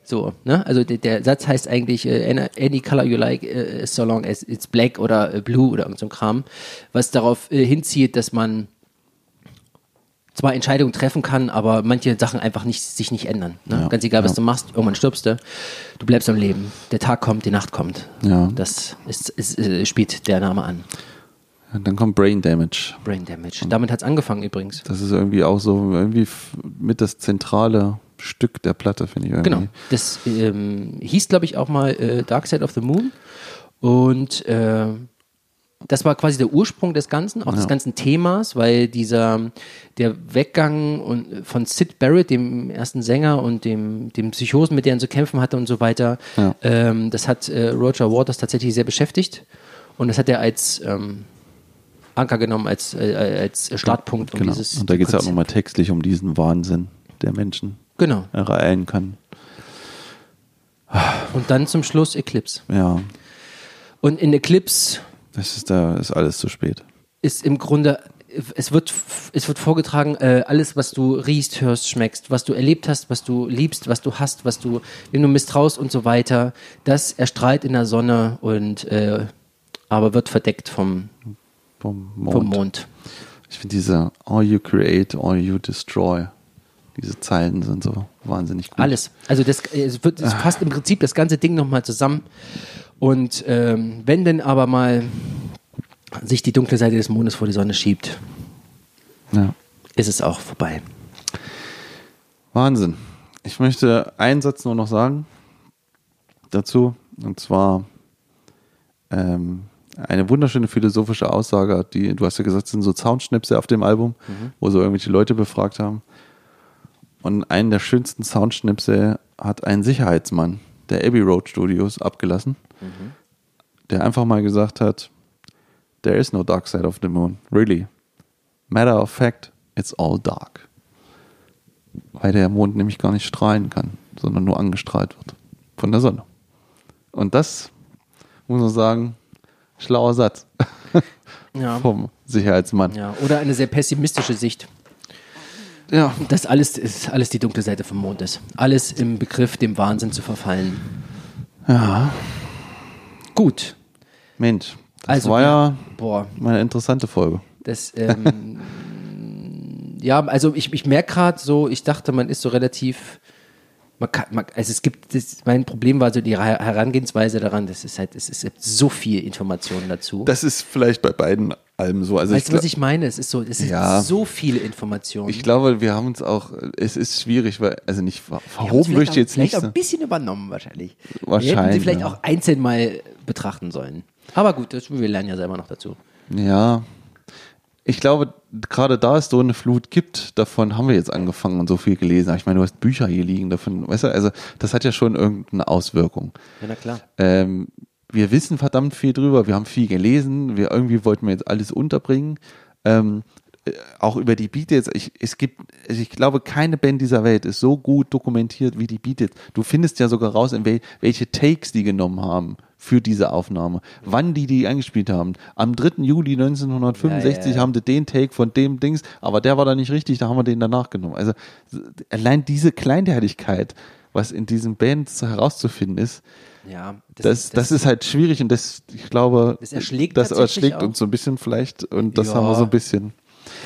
So, ne? Also der, der Satz heißt eigentlich äh, any, color you like, äh, so long as it's black oder äh, blue oder irgend so ein Kram, was darauf äh, hinzieht, dass man zwar Entscheidungen treffen kann, aber manche Sachen einfach nicht, sich nicht ändern. Ne? Ja, Ganz egal, was ja. du machst, irgendwann stirbst du. Du bleibst am Leben. Der Tag kommt, die Nacht kommt. Ja. Das ist, ist, äh, spielt der Name an. Und dann kommt Brain Damage. Brain Damage. Damit hat es angefangen übrigens. Das ist irgendwie auch so irgendwie mit das zentrale Stück der Platte, finde ich irgendwie. Genau. Das ähm, hieß, glaube ich, auch mal äh, Dark Side of the Moon. Und äh, das war quasi der Ursprung des Ganzen, auch des Ja. ganzen Themas, weil dieser der Weggang und, von Sid Barrett, dem ersten Sänger und dem, dem Psychosen, mit denen er zu kämpfen hatte und so weiter, Ja. ähm, das hat äh, Roger Waters tatsächlich sehr beschäftigt. Und das hat er als ähm, Anker genommen, als, äh, als Startpunkt. um Genau. dieses Und da geht es ja auch nochmal textlich um diesen Wahnsinn der Menschen Genau. ereilen kann. Und dann zum Schluss Eclipse. Ja, Und in Eclipse das ist da ist alles zu spät. ist im Grunde, es wird, es wird vorgetragen, äh, alles, was du riechst, hörst, schmeckst, was du erlebt hast, was du liebst, was du hast, was du, wem du misstraust und so weiter, das erstrahlt in der Sonne und äh, aber wird verdeckt vom, Vom Mond. vom Mond. Ich finde diese All you create, all you destroy. Diese Zeilen sind so wahnsinnig gut. Alles. Also das, es, wird, es fasst im Prinzip das ganze Ding nochmal zusammen. Und ähm, wenn denn aber mal sich die dunkle Seite des Mondes vor die Sonne schiebt, Ja. ist es auch vorbei. Wahnsinn. Ich möchte einen Satz nur noch sagen dazu. Und zwar ähm, eine wunderschöne philosophische Aussage, die, du hast ja gesagt, es sind so Soundschnipse auf dem Album, wo so irgendwelche Leute befragt haben. Und einen der schönsten Soundschnipse hat ein Sicherheitsmann der Abbey Road Studios abgelassen, der einfach mal gesagt hat, There is no dark side of the moon, really. Matter of fact, it's all dark weil der Mond nämlich gar nicht strahlen kann, sondern nur angestrahlt wird von der Sonne. Und das muss man sagen, schlauer Satz Ja. vom Sicherheitsmann. Ja, oder eine sehr pessimistische Sicht, Ja, dass alles, ist, alles die dunkle Seite vom Mond ist. Alles im Begriff, dem Wahnsinn zu verfallen. ja. Gut. Mensch, das Also, war ja Boah, mal eine interessante Folge. das, ähm, ja, also ich, ich merke gerade so, ich dachte, man ist so relativ, man kann, man, also es gibt, das, mein Problem war so die Her- Herangehensweise daran, das ist halt, es ist gibt so viel Informationen dazu. Das ist vielleicht bei beiden Alben so. Also weißt du, was ich meine? Es ist so, es Ja. so viele Informationen. ich glaube, wir haben uns auch, es ist schwierig, weil, also nicht verhoben vielleicht möchte ich jetzt nicht. Vielleicht auch sagen. ein bisschen übernommen wahrscheinlich. Wir hätten Wahrscheinlich, sie vielleicht auch einzeln mal betrachten sollen. Aber gut, das, wir lernen ja selber noch dazu. Ja. Ich glaube, gerade da es so eine Flut gibt, davon haben wir jetzt angefangen und so viel gelesen. Ich meine, du hast Bücher hier liegen davon, weißt du, also das hat ja schon irgendeine Auswirkung. Ja, na klar. Ähm, wir wissen verdammt viel drüber, wir haben viel gelesen, wir irgendwie wollten wir jetzt alles unterbringen. Ähm, äh, auch über die Beatles, ich, es gibt, also ich glaube, keine Band dieser Welt ist so gut dokumentiert wie die Beatles. Du findest ja sogar raus, in wel, welche Takes die genommen haben für diese Aufnahme, wann die die eingespielt haben. Am 3. Juli 1965 Ja, ja, haben die den Take von dem Dings, aber der war da nicht richtig, da haben wir den danach genommen. Also allein diese Kleinteiligkeit, was in diesen Bands herauszufinden ist, Ja, das, das, ist halt schwierig und das, ich glaube, Das erschlägt das erschlägt uns so ein bisschen vielleicht und das Ja. haben wir so ein bisschen.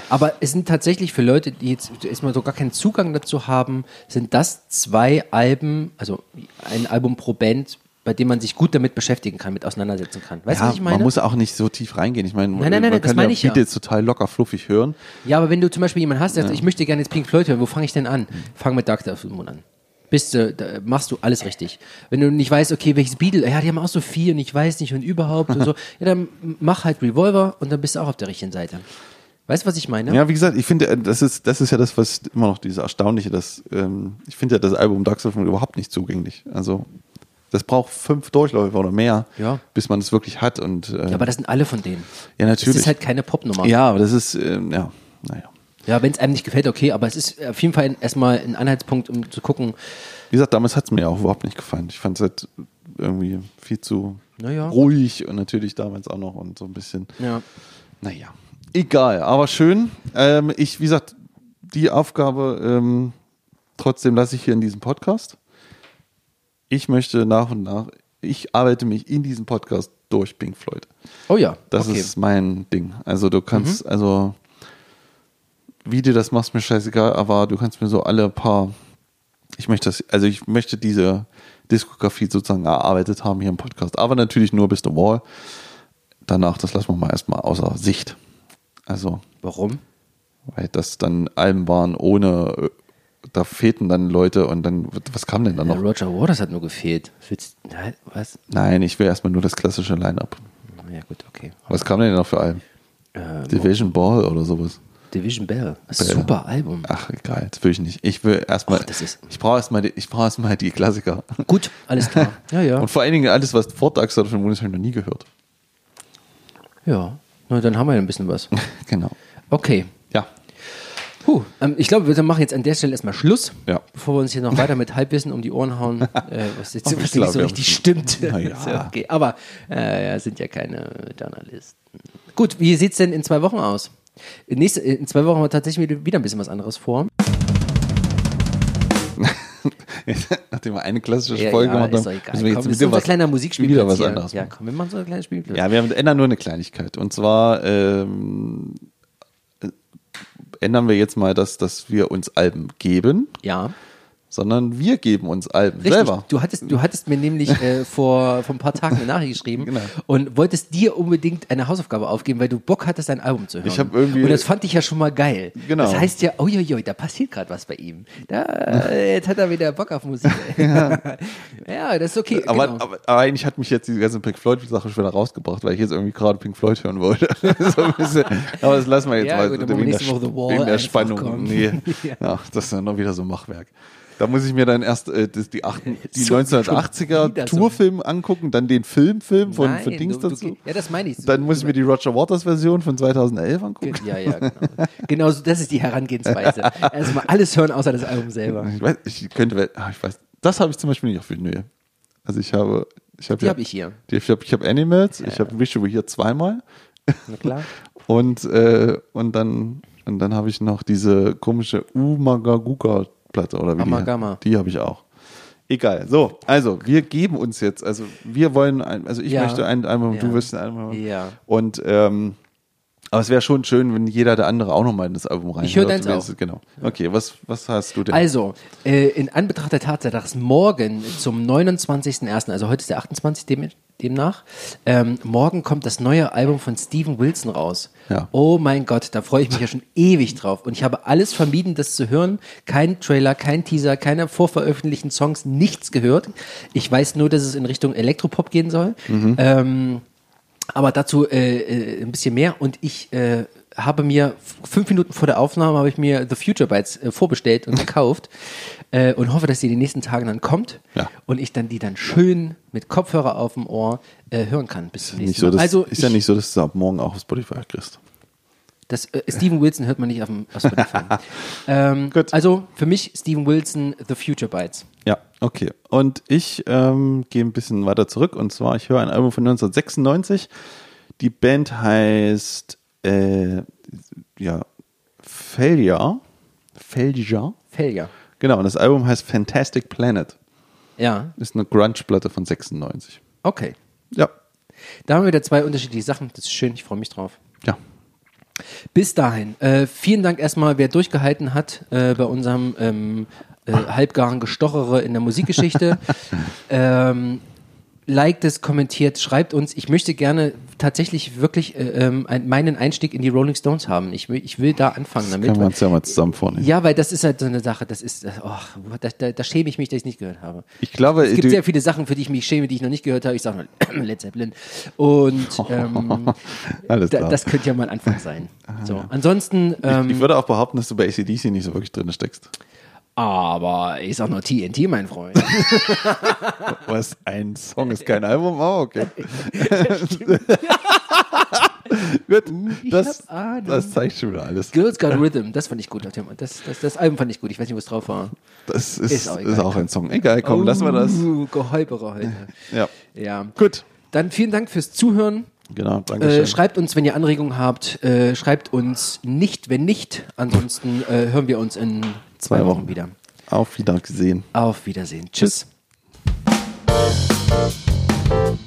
Aber es sind tatsächlich für Leute, die jetzt erstmal so gar keinen Zugang dazu haben, sind das zwei Alben, also ein Album pro Band, bei dem man sich gut damit beschäftigen kann, mit auseinandersetzen kann. Weißt du, was ich meine? man muss auch nicht so tief reingehen. Ich meine, Nein, nein, nein, man kann ja ja. Beatles total locker fluffig hören. ja, aber wenn du zum Beispiel jemanden hast, der sagt, ich möchte gerne jetzt Pink Floyd hören, wo fange ich denn an? Fang mit Dark Moon an. Bist du, da machst du alles richtig. Wenn du nicht weißt, okay, welches Beatle, ja, die haben auch so viel und ich weiß nicht und überhaupt und so, ja, dann mach halt Revolver und dann bist du auch auf der richtigen Seite. Weißt du, was ich meine? Ja, wie gesagt, ich finde, äh, das ist, das ist ja das, was immer noch dieses Erstaunliche, dass, ähm, ich finde ja das Album Dark Moon überhaupt nicht zugänglich. Also, das braucht fünf Durchläufe oder mehr, Ja. bis man es wirklich hat und, äh, Ja, aber das sind alle von denen. ja, Das natürlich. ist halt keine Popnummer. ja, aber das ist, ähm, ja, naja. Ja, wenn es einem nicht gefällt, okay, aber es ist auf jeden Fall erstmal ein Anhaltspunkt, um zu gucken, Wie gesagt, damals hat es mir auch überhaupt nicht gefallen. Ich fand es halt irgendwie viel zu Naja. ruhig und natürlich damals auch noch und so ein bisschen, ja. naja, egal, aber schön. Ähm, ich, wie gesagt, die Aufgabe ähm, trotzdem lasse ich hier in diesem Podcast. Ich möchte nach und nach, ich arbeite mich in diesem Podcast durch Pink Floyd. Oh ja, Das okay. ist mein Ding. Also du kannst, also wie du das machst, mir scheißegal, aber du kannst mir so alle paar, ich möchte das, also ich möchte diese Diskografie sozusagen erarbeitet haben hier im Podcast, aber natürlich nur bis The Wall. Danach, das lassen wir mal erstmal außer Sicht. Also, Warum? weil das dann Alben waren ohne, da fehlten dann Leute und dann, was kam denn da noch? Roger Waters hat nur gefehlt. Was willst- Nein, was? Nein, ich will erstmal nur das klassische Line-Up. Ja gut, okay. Was kam denn noch für Alben? Ähm, Division Ball oder sowas? Division Bell. Das ist Bell. ein super Album. Ach, egal, das will ich nicht. Ich will erstmal, ich brauche erstmal, die- ich brauche erstmal die Klassiker. Gut, alles klar. Ja, ja. Und vor allen Dingen alles, was vor Dark Side of the Moon ist, habe ich noch nie gehört. Ja. Na, dann haben wir ja ein bisschen was. Genau. Okay. Ja. Puh, ähm, ich glaube, wir machen jetzt an der Stelle erstmal Schluss, Ja. bevor wir uns hier noch weiter mit Halbwissen um die Ohren hauen, äh, was jetzt was nicht so richtig stimmt. Ja. So, okay. Aber äh, sind ja keine Journalisten. Gut, wie sieht's denn in zwei Wochen aus? In, nächste, in zwei Wochen haben wir tatsächlich wieder, ein bisschen was anderes vor. Nachdem wir eine klassische Ja, Folge ja, gemacht haben, müssen wir Komm, jetzt ist wieder was, kleiner Musikspielplatz wieder was anderes Ja, komm, wir machen so ein kleines Spielplatz. Ja, wir ändern nur eine Kleinigkeit. Und zwar ähm, äh, ändern wir jetzt mal das, dass wir uns Alben geben, ja. Sondern wir geben uns Alben Richtig. selber. Du hattest, du hattest mir nämlich äh, vor, vor ein paar Tagen eine Nachricht geschrieben Genau. und wolltest dir unbedingt eine Hausaufgabe aufgeben, weil du Bock hattest, ein Album zu hören. Ich hab irgendwie- und das fand ich ja schon mal geil. Genau. Das heißt ja, uiuiui, da passiert gerade was bei ihm. Da, äh, jetzt hat er wieder Bock auf Musik. ja. das ist okay. Aber, genau. aber, aber eigentlich hat mich jetzt diese ganze Pink Floyd-Sache schon wieder rausgebracht, weil ich jetzt irgendwie gerade Pink Floyd hören wollte. so bisschen. Aber das lassen wir jetzt Ja, mal. gut, wegen der, wegen der Spannung. kommen. Nee. Ja. ja. das ist dann noch wieder so ein Machwerk. Da muss ich mir dann erst äh, das, die, achten, die So, schon 1980er wieder so. Tourfilm angucken, dann den Filmfilm von, Nein, Dings du, du, dazu. Ja, das meine ich. Dann muss ich mir die Roger Waters Version von 2011 angucken. Ja, ja, genau. genau so, das ist die Herangehensweise. Erstmal alles hören, außer das Album selber. Ich weiß, ich könnte, ah, ich weiß, das habe ich zum Beispiel nicht auf Vinyl. Also ich habe, ich habe Die ja, habe ich hier. Die, ich habe ich hab Animals, ich habe Visual hier zweimal Na klar. und äh, und dann und dann habe ich noch diese komische Umagaguga Platte oder wie Amagama. die, die habe ich auch. Egal. So, also wir geben uns jetzt, also wir wollen, ein, also ich Ja. möchte ein Album, Ja. du wirst ein Album. Ja. Und ähm, aber es wäre schon schön, wenn jeder der andere auch nochmal in das Album reinhört. Ich höre deins auch. Genau. Okay, was, was hast du denn? Also, äh, in Anbetracht der Tatsache, dass morgen zum 29.01., also heute ist der 28. Dem, demnach, ähm, morgen kommt das neue Album von Steven Wilson raus. Ja. Oh mein Gott, da freue ich mich ja schon ewig drauf. Und ich habe alles vermieden, das zu hören. Kein Trailer, kein Teaser, keine vorveröffentlichten Songs, nichts gehört. Ich weiß nur, dass es in Richtung Elektropop gehen soll. Ähm, aber dazu äh, äh, ein bisschen mehr und ich äh, habe mir fünf Minuten vor der Aufnahme habe ich mir The Future Bytes äh, vorbestellt und gekauft äh, und hoffe, dass die in den nächsten Tagen dann kommt Ja. und ich dann die dann schön mit Kopfhörer auf dem Ohr äh, hören kann bis zum Nicht so, dass, Also ist ja ich- nicht so, dass du ab morgen auch auf Spotify kriegst. Das, äh, Steven Wilson hört man nicht auf dem auf Spotify. ähm, Gut. Also für mich Steven Wilson, The Future Bites. Ja, okay. Und ich ähm, gehe ein bisschen weiter zurück und zwar, ich höre ein Album von 1996. Die Band heißt äh, ja Failure. Failure. Failure. Genau, und das Album heißt Fantastic Planet. Ja, Ist eine Grunge-Platte von 96. okay. Ja, Da haben wir wieder zwei unterschiedliche Sachen. Das ist schön, ich freue mich drauf. ja. Bis dahin, äh, vielen Dank erstmal, wer durchgehalten hat äh, bei unserem ähm, äh, halbgaren Gestochere in der Musikgeschichte. ähm, liked es, kommentiert, schreibt uns. Ich möchte gerne tatsächlich wirklich äh, ähm, ein, meinen Einstieg in die Rolling Stones haben. Ich will, ich will da anfangen damit. Können wir uns ja mal zusammen vornehmen. Ja, weil das ist halt so eine Sache, das ist, äh, oh, da, da, da schäme ich mich, dass ich es nicht gehört habe. Ich glaube, Es gibt sehr viele Sachen, für die ich mich schäme, die ich noch nicht gehört habe. Ich sage nur Led Zeppelin. Und ähm, Alles da, das könnte ja mal ein Anfang sein. So, ansonsten, ähm, ich würde auch behaupten, dass du bei ACDC nicht so wirklich drin steckst. Aber ich sag nur TNT, mein Freund. Was? Ein Song ist kein Album? Oh, okay. Gut, das, das zeigt schon wieder alles. Girls Got Rhythm, das fand ich gut. Das, das, das Album fand ich gut. Ich weiß nicht, was drauf war. Das ist, Ist auch ist, auch ein Song. Egal, komm, lassen wir das. Uh, Geholperer heute. Ja. Ja. Gut. Dann vielen Dank fürs Zuhören. Genau, danke Äh, schön. schreibt uns, wenn ihr Anregungen habt. Äh, schreibt uns nicht, wenn nicht. Ansonsten äh, hören wir uns in zwei, Wochen. wieder. Auf Wiedersehen. Auf Wiedersehen. Tschüss. Tschüss.